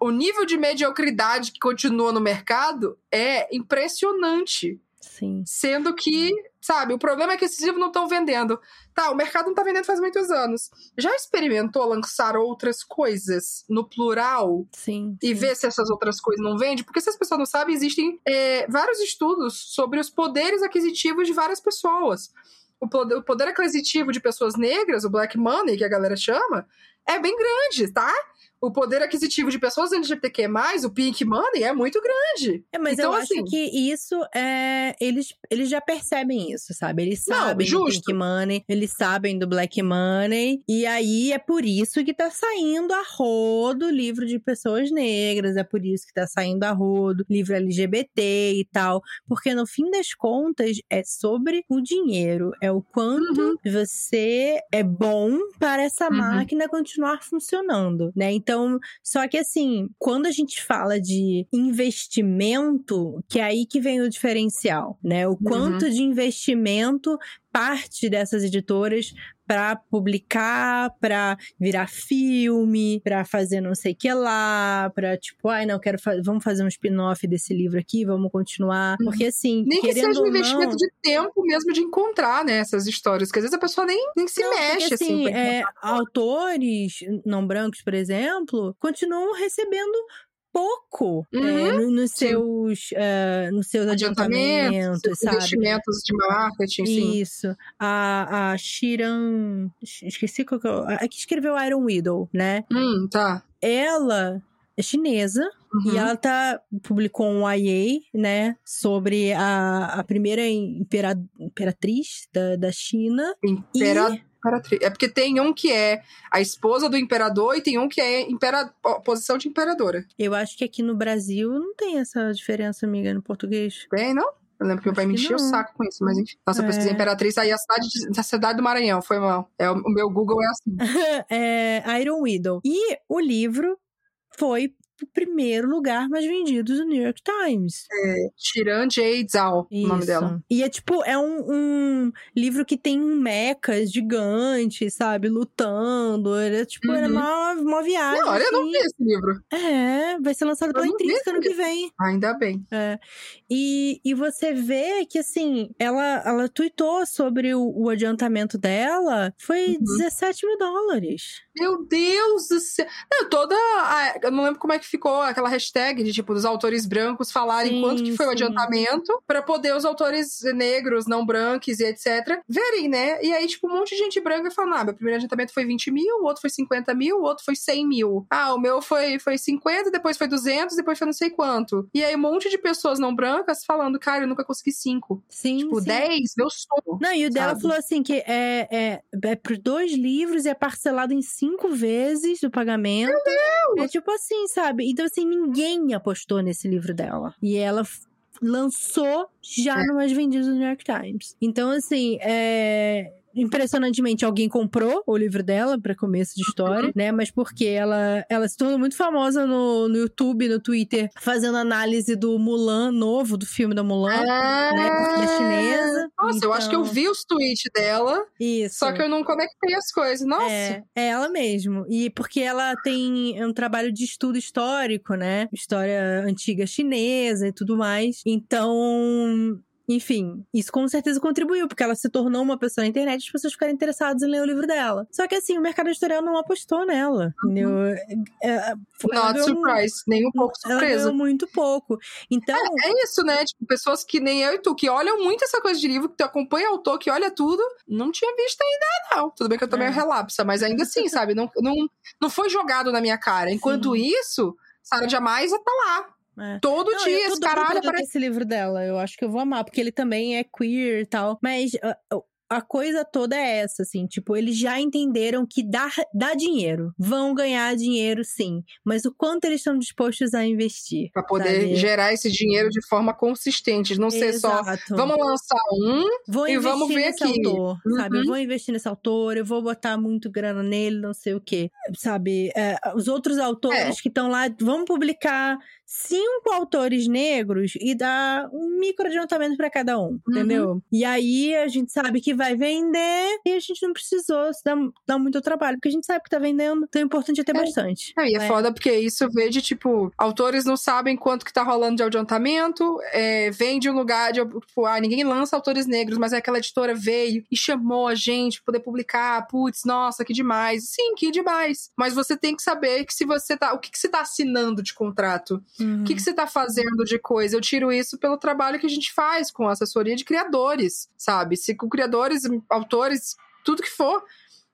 Speaker 1: o nível de mediocridade que continua no mercado é impressionante.
Speaker 2: Sim.
Speaker 1: Sendo que, sabe, o problema é que esses livros não estão vendendo. Tá, o mercado não está vendendo faz muitos anos. Já experimentou lançar outras coisas no plural?
Speaker 2: Sim.
Speaker 1: E
Speaker 2: sim.
Speaker 1: ver se essas outras coisas não vendem? Porque se as pessoas não sabem, existem é, vários estudos sobre os poderes aquisitivos de várias pessoas o poder, o poder aquisitivo de pessoas negras, o black money, que a galera chama, é bem grande, tá? O poder aquisitivo de pessoas LGBTQ+, o pink money, é muito grande.
Speaker 2: É, mas então, eu assim, acho que isso é... Eles, eles já percebem isso, sabe? Eles sabem não, do pink money, eles sabem do black money, e aí é por isso que tá saindo a rodo livro de pessoas negras, é por isso que tá saindo a rodo livro LGBT e tal, porque no fim das contas é sobre o dinheiro, é o quanto uhum. você é bom para essa uhum. máquina continuar funcionando, né? Então, só que assim, quando a gente fala de investimento, que é aí que vem o diferencial, né? O quanto uhum. de investimento parte dessas editoras para publicar, para virar filme, para fazer não sei o que lá, para tipo, ai, não, quero fa vamos fazer um spin-off desse livro aqui, vamos continuar. Uhum. Porque assim,
Speaker 1: nem
Speaker 2: que
Speaker 1: seja
Speaker 2: um
Speaker 1: investimento
Speaker 2: não...
Speaker 1: de tempo mesmo de encontrar, né, essas histórias, que às vezes a pessoa nem, nem se
Speaker 2: não,
Speaker 1: mexe
Speaker 2: porque, assim.
Speaker 1: assim
Speaker 2: é, autores não brancos, por exemplo, continuam recebendo pouco é, uhum, é, no, nos, seus, uh, nos seus adiantamentos,
Speaker 1: adiantamentos
Speaker 2: sabe?
Speaker 1: investimentos de marketing, sim.
Speaker 2: Isso. A, a Shiran... Esqueci qual que é... A que escreveu Iron Widow, né?
Speaker 1: Hum, tá.
Speaker 2: Ela é chinesa. Uhum. E ela tá, publicou um IA, né, sobre a, a primeira impera, imperatriz da, da China.
Speaker 1: Imperatriz. Imperatriz. É porque tem um que é a esposa do imperador e tem um que é impera... posição de imperadora.
Speaker 2: Eu acho que aqui no Brasil não tem essa diferença, amiga, no português.
Speaker 1: Tem, não? Eu lembro que meu pai me encheu o saco com isso, mas enfim. Nossa, eu
Speaker 2: É.
Speaker 1: pesquisei Imperatriz, aí a cidade, de- a cidade do Maranhão, foi mal. É, o meu Google é assim. (laughs)
Speaker 2: é Iron Widow. E o livro foi primeiro lugar mais vendido do New York Times.
Speaker 1: Shiran J. Zhao, o nome dela.
Speaker 2: E é tipo, é um, um livro que tem mecas gigantes, sabe? Lutando. É tipo, era
Speaker 1: Uhum.
Speaker 2: uma, uma viagem.
Speaker 1: Não, olha, eu não
Speaker 2: assim.
Speaker 1: vi esse livro.
Speaker 2: É, vai ser lançado
Speaker 1: Eu
Speaker 2: pela Intrínseca ano que vem.
Speaker 1: Ainda bem.
Speaker 2: É. E, e você vê que, assim, ela, ela tweetou sobre o, o adiantamento dela, foi
Speaker 1: Uhum.
Speaker 2: 17 mil dólares.
Speaker 1: Meu Deus do céu. Não, toda. a- eu não lembro como é que ficou aquela hashtag de tipo dos autores brancos falarem
Speaker 2: Sim,
Speaker 1: quanto que foi o
Speaker 2: sim.
Speaker 1: adiantamento pra poder os autores negros, não brancos e etc. verem, né? E aí, tipo, um monte de gente branca falando: ah, meu primeiro adiantamento foi 20 mil, o outro foi 50 mil, o outro foi 100 mil. Ah, o meu foi, foi 50, depois foi 200, depois foi não sei quanto. E aí, um monte de pessoas não brancas falando: cara, eu nunca consegui 5.
Speaker 2: Sim,
Speaker 1: Tipo,
Speaker 2: sim.
Speaker 1: 10, meu sonho.
Speaker 2: Não, e o dela falou assim que é, é, é por dois livros e é parcelado em cinco vezes o pagamento. Meu Deus! É tipo assim, sabe? Então, assim, ninguém apostou nesse livro dela. E ela lançou já
Speaker 1: É.
Speaker 2: no mais vendido do New York Times. Então, assim, é. Impressionantemente, alguém comprou o livro dela para começo de história, né? Mas porque ela, ela se tornou muito famosa no, no YouTube, no Twitter, fazendo análise do Mulan novo, do filme da Mulan, né? Porque é chinesa.
Speaker 1: Nossa, eu acho que eu
Speaker 2: então-
Speaker 1: vi os tweets dela,
Speaker 2: Isso.
Speaker 1: só que eu não conectei as coisas. Nossa.
Speaker 2: É, é ela mesmo. E porque ela tem um trabalho de estudo histórico, né? História antiga chinesa e tudo mais. Então. Enfim, isso com certeza contribuiu, porque ela se tornou uma pessoa na internet e as pessoas ficaram interessadas em ler o livro dela. Só que assim, o mercado editorial não apostou nela. Entendeu? É, é,
Speaker 1: Not
Speaker 2: ganhou um-
Speaker 1: surprise, nem um pouco surpresa.
Speaker 2: muito pouco. Então,
Speaker 1: É isso, né? Tipo, pessoas que nem eu e tu, que olham muito essa coisa de livro, que tu acompanha o autor, que olha tudo, não tinha visto ainda, não. Tudo bem que eu meio
Speaker 2: É.
Speaker 1: relapsa, mas ainda assim, (laughs) sabe? Não, não, não foi jogado na minha cara. Enquanto
Speaker 2: Sim.
Speaker 1: isso, Sarah Jamais tá lá.
Speaker 2: É.
Speaker 1: Todo
Speaker 2: Não,
Speaker 1: dia, esse caralho aparece.
Speaker 2: esse livro dela. Eu acho que eu vou amar, porque ele também é queer e tal. Mas a, a coisa toda é essa, assim. Tipo, eles já entenderam que dá, dá dinheiro. Vão ganhar dinheiro, sim. Mas o quanto eles estão dispostos a investir.
Speaker 1: Pra poder
Speaker 2: sabe?
Speaker 1: gerar esse dinheiro de forma consistente, não ser só. Vamos lançar um,
Speaker 2: Vou
Speaker 1: e vamos ver
Speaker 2: nesse
Speaker 1: aqui.
Speaker 2: autor, sabe? Eu
Speaker 1: Uhum.
Speaker 2: vou investir nesse autor, eu vou botar muito grana nele, não sei o quê. Sabe? É, os outros autores
Speaker 1: É.
Speaker 2: que estão lá, vamos publicar cinco autores negros e dar um micro adiantamento pra cada um, entendeu? E aí a gente sabe que vai vender e a gente não precisou dar, dar muito trabalho, porque a gente sabe que tá vendendo, então o importante é ter
Speaker 1: É.
Speaker 2: bastante.
Speaker 1: Aí é
Speaker 2: né?
Speaker 1: foda porque isso vê de tipo, autores não sabem quanto que tá rolando de adiantamento, é, vem de um lugar de, tipo, ah, ninguém lança autores negros, mas é aquela editora veio e chamou a gente pra poder publicar, putz, nossa, que demais. Sim, que demais. Mas você tem que saber que se você tá, o que que você tá assinando de contrato?
Speaker 2: Uhum.
Speaker 1: O que, que você tá fazendo de coisa? Eu tiro isso pelo trabalho que a gente faz com assessoria de criadores, sabe? Se com criadores, autores, tudo que for.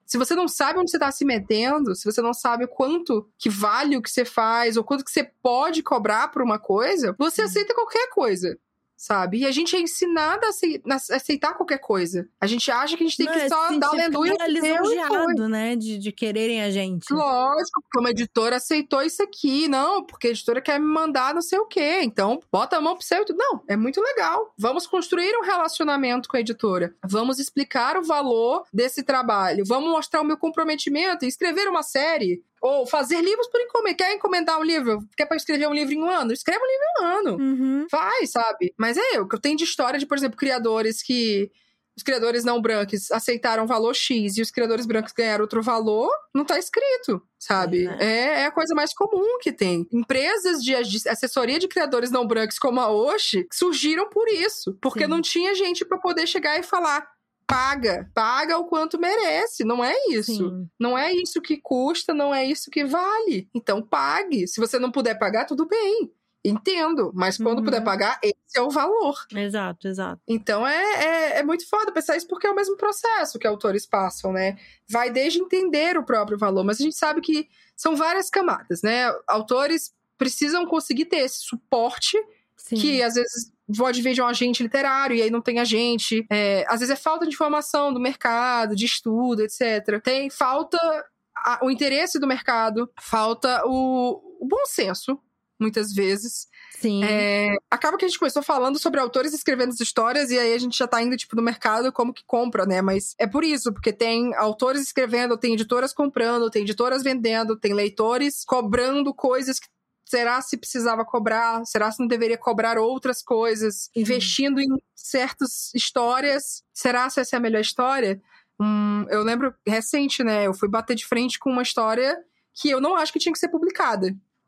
Speaker 1: Se você não sabe onde você tá se metendo, se você não sabe o quanto que vale o que você faz, ou quanto que você pode cobrar por uma coisa, você aceita qualquer coisa. Sabe? E a gente é ensinada a acei- a aceitar qualquer coisa. A gente acha que a gente tem
Speaker 2: Não,
Speaker 1: que
Speaker 2: é
Speaker 1: só
Speaker 2: se
Speaker 1: dar
Speaker 2: sentir
Speaker 1: aleluia e foi.
Speaker 2: lisonjeado, né? De, de quererem a gente.
Speaker 1: Lógico, porque uma editora aceitou isso aqui. Não, porque a editora quer me mandar não sei o quê. Então, bota a mão pro e tudo. Não, é muito legal. Vamos construir um relacionamento com a editora. Vamos explicar o valor desse trabalho. Vamos mostrar o meu comprometimento em escrever uma série. Ou fazer livros por encomenda. Quer encomendar um livro? Quer pra escrever um livro em um ano? Escreve um livro em um ano.
Speaker 2: Uhum.
Speaker 1: Faz, sabe? Mas é o que eu tenho de história de, por exemplo, criadores que. Os criadores não brancos aceitaram valor X e os criadores brancos ganharam outro valor, não tá escrito, sabe?
Speaker 2: Pois
Speaker 1: É, é a coisa mais comum que tem. Empresas de assessoria de criadores não brancos como a Oshi surgiram por isso. Porque
Speaker 2: Sim.
Speaker 1: não tinha gente pra poder chegar e falar. Paga, paga o quanto merece. Não é isso.
Speaker 2: Sim.
Speaker 1: Não é isso que custa, não é isso que vale. Então pague. Se você não puder pagar, tudo bem. Entendo. Mas quando
Speaker 2: Uhum.
Speaker 1: puder pagar, esse é o valor.
Speaker 2: Exato, exato.
Speaker 1: Então é, é, é muito foda pensar isso porque é o mesmo processo que autores passam, né? Vai desde entender o próprio valor, mas a gente sabe que são várias camadas, né? Autores precisam conseguir ter esse suporte
Speaker 2: Sim.
Speaker 1: que às vezes pode vir de um agente literário e aí não tem agente. É, às vezes é falta de informação do mercado, de estudo, etc. Tem falta a, o interesse do mercado, falta o, o bom senso, muitas vezes.
Speaker 2: Sim.
Speaker 1: É, acaba que a gente começou falando sobre autores escrevendo as histórias e aí a gente já tá indo, tipo, no mercado como que compra, né? Mas é por isso, porque tem autores escrevendo, tem editoras comprando, tem editoras vendendo, tem leitores cobrando coisas que Será se precisava cobrar? Será se não deveria cobrar outras coisas? Investindo em certas histórias. Será se essa é a melhor história? Hum, eu lembro recente, né? Eu fui bater de frente com uma história que eu não acho que tinha que ser publicada.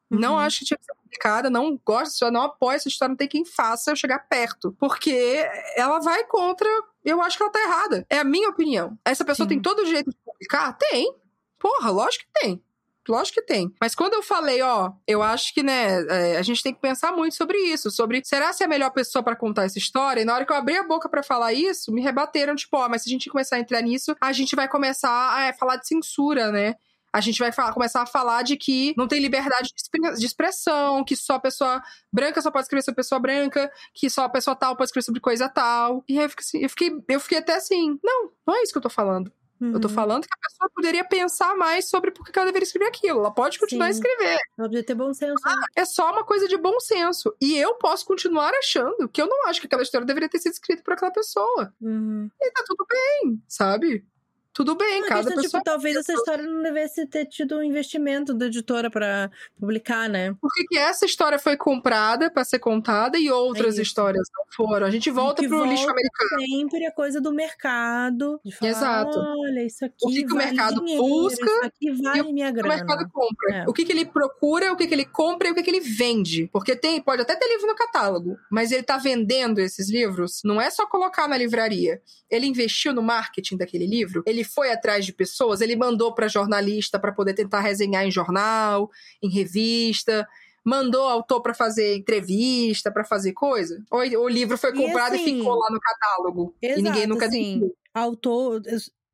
Speaker 1: Uhum. Não acho que tinha que ser publicada, não gosto, não apoio essa história, não tem quem faça eu chegar perto. Porque ela vai contra. Eu acho que ela tá errada. É a minha opinião. Essa pessoa Sim. tem todo o jeito de publicar? Tem. Porra, lógico que tem. Lógico que tem. Mas quando eu falei, ó, eu acho que, né, é, a gente tem que pensar muito sobre isso, sobre será se é a melhor pessoa para contar essa história? E na hora que eu abri a boca para falar isso, me rebateram, tipo, ó, mas se a gente começar a entrar nisso, a gente vai começar a é, falar de censura, né? a gente vai falar, começar a falar de que não tem liberdade de expressão, que só a pessoa branca só pode escrever sobre pessoa branca, que só a pessoa tal pode escrever sobre coisa tal. E aí eu fiquei, assim, eu fiquei, eu fiquei até assim, não, não é isso que eu tô falando. Uhum. Eu tô uhum. falando que a pessoa poderia pensar mais sobre por que ela deveria escrever aquilo. Ela pode continuar Sim. a escrever.
Speaker 2: Ela poderia ter bom senso. Ah,
Speaker 1: é só uma coisa de bom senso. E eu posso continuar achando que eu não acho que aquela história deveria ter sido escrita por aquela pessoa.
Speaker 2: Uhum.
Speaker 1: E tá tudo bem, sabe? Tudo bem,
Speaker 2: não,
Speaker 1: cada
Speaker 2: questão, pessoa... Tipo, talvez essa história não devesse ter tido um investimento da editora para publicar, né?
Speaker 1: Porque que essa história foi comprada para ser contada e outras é histórias não foram. A gente volta pro volta lixo americano.
Speaker 2: sempre a coisa do mercado. Falar,
Speaker 1: Exato.
Speaker 2: Olha, isso aqui
Speaker 1: O que, que
Speaker 2: vale
Speaker 1: o mercado
Speaker 2: dinheiro,
Speaker 1: busca
Speaker 2: isso aqui vale
Speaker 1: e
Speaker 2: minha
Speaker 1: o que
Speaker 2: grana.
Speaker 1: o mercado compra.
Speaker 2: É.
Speaker 1: O que, que ele procura, o que, que ele compra e o que, que ele vende. Porque tem, pode até ter livro no catálogo, mas ele tá vendendo esses livros, não é só colocar na livraria. Ele investiu no marketing daquele livro, ele foi atrás de pessoas ele mandou para jornalista para poder tentar resenhar em jornal, em revista mandou autor para fazer entrevista, para fazer coisa? Ou o livro foi comprado e, assim, e ficou lá no catálogo
Speaker 2: exato,
Speaker 1: e ninguém nunca
Speaker 2: assim, Autor,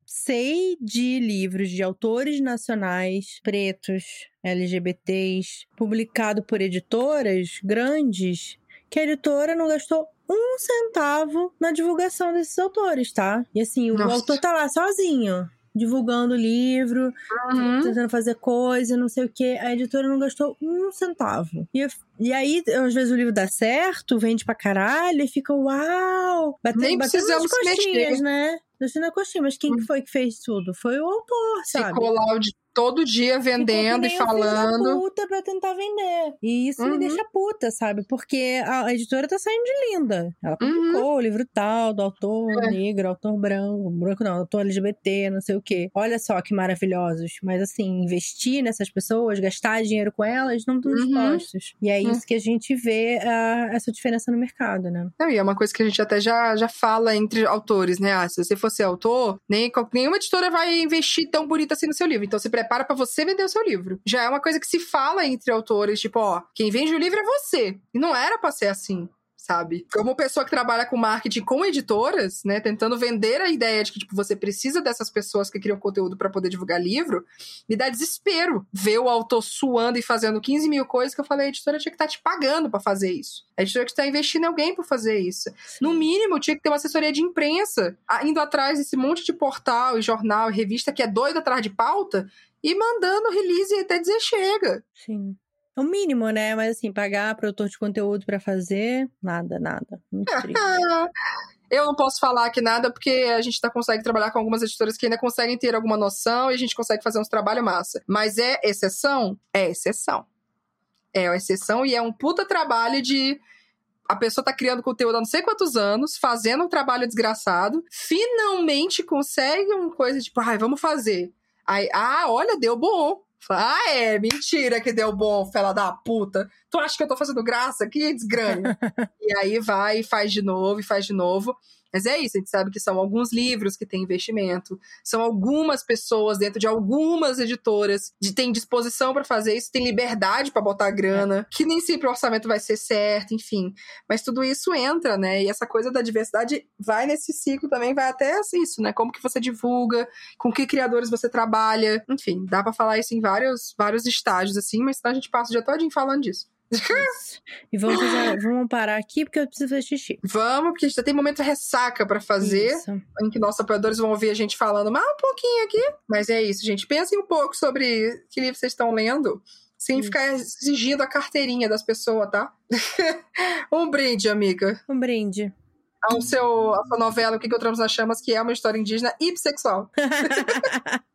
Speaker 2: sei de livros de autores nacionais pretos, LGBTs, publicado por editoras grandes, que a editora não gastou um centavo na divulgação desses autores, tá? E assim, Nossa. o autor tá lá sozinho divulgando o livro, uhum. tentando fazer coisa, não sei o que. A editora não gastou um centavo. E, e aí, às vezes, o livro dá certo, vende pra caralho e fica uau!
Speaker 1: Batendo, Nem batendo nas
Speaker 2: coxinhas, né? Descendo a coxinha. Mas quem que hum. foi que fez tudo? Foi o autor, sabe?
Speaker 1: Ficou lá o todo dia vendendo e falando.
Speaker 2: puta pra tentar vender. E isso uhum. me deixa puta, sabe? Porque a, editora tá saindo de linda. Ela uhum. publicou uhum. o livro tal, do autor é. negro, autor branco, branco não, autor LGBT, não sei o quê. Olha só que maravilhosos. Mas assim, investir nessas pessoas, gastar dinheiro com elas, não estão uhum. dispostos. E é uhum. isso que a gente vê uh, essa diferença no mercado, né?
Speaker 1: Não, e é uma coisa que a gente até já, já fala entre autores, né? Ah, se você fosse autor, nem, nenhuma editora vai investir tão bonita assim no seu livro. Então você prepara para você vender o seu livro. Já é uma coisa que se fala entre autores, tipo, ó, quem vende o livro é você. E não era pra ser assim sabe? Como pessoa que trabalha com marketing com editoras, né, tentando vender a ideia de que tipo, você precisa dessas pessoas que criam conteúdo para poder divulgar livro, me dá desespero ver o autor suando e fazendo 15 mil coisas que eu falei, a editora tinha que estar tá te pagando para fazer isso. A editora tinha que estar tá investindo em alguém para fazer isso. Sim. No mínimo, tinha que ter uma assessoria de imprensa, indo atrás desse monte de portal e jornal e revista que é doido atrás de pauta e mandando release até dizer chega.
Speaker 2: Sim. É o mínimo, né? Mas assim, pagar produtor de conteúdo para fazer, nada, nada. Muito (laughs) triste.
Speaker 1: Eu não posso falar aqui nada porque a gente tá, consegue trabalhar com algumas editoras que ainda conseguem ter alguma noção e a gente consegue fazer uns trabalhos massa. Mas é exceção? É exceção. É uma exceção e é um puta trabalho de a pessoa tá criando conteúdo há não sei quantos anos, fazendo um trabalho desgraçado, finalmente consegue uma coisa tipo, ai, vamos fazer. Aí, ah, olha, deu bom. Ah, é, mentira que deu bom, fela da puta. Tu acha que eu tô fazendo graça? Que desgrane. (laughs) e aí vai e faz de novo, e faz de novo. Mas é isso, a gente sabe que são alguns livros que têm investimento, são algumas pessoas dentro de algumas editoras que têm disposição para fazer isso, têm liberdade para botar grana, é. que nem sempre o orçamento vai ser certo, enfim. Mas tudo isso entra, né? E essa coisa da diversidade vai nesse ciclo também, vai até isso, né? Como que você divulga, com que criadores você trabalha, enfim, dá para falar isso em vários, vários estágios, assim, mas senão a gente passa o dia todinho falando disso.
Speaker 2: E vamos, fazer, vamos parar aqui porque eu preciso fazer xixi.
Speaker 1: Vamos, porque a gente tem momento ressaca para fazer,
Speaker 2: Isso.
Speaker 1: em que nossos apoiadores vão ouvir a gente falando mais um pouquinho aqui. Mas é isso, gente. Pensem um pouco sobre que livro vocês estão lendo. Sem
Speaker 2: Isso.
Speaker 1: ficar exigindo a carteirinha das pessoas, tá? (laughs) um brinde, amiga.
Speaker 2: Um brinde.
Speaker 1: Ao seu, a sua novela O que Encontramos nas Chamas, que é uma história indígena e bissexual. (laughs)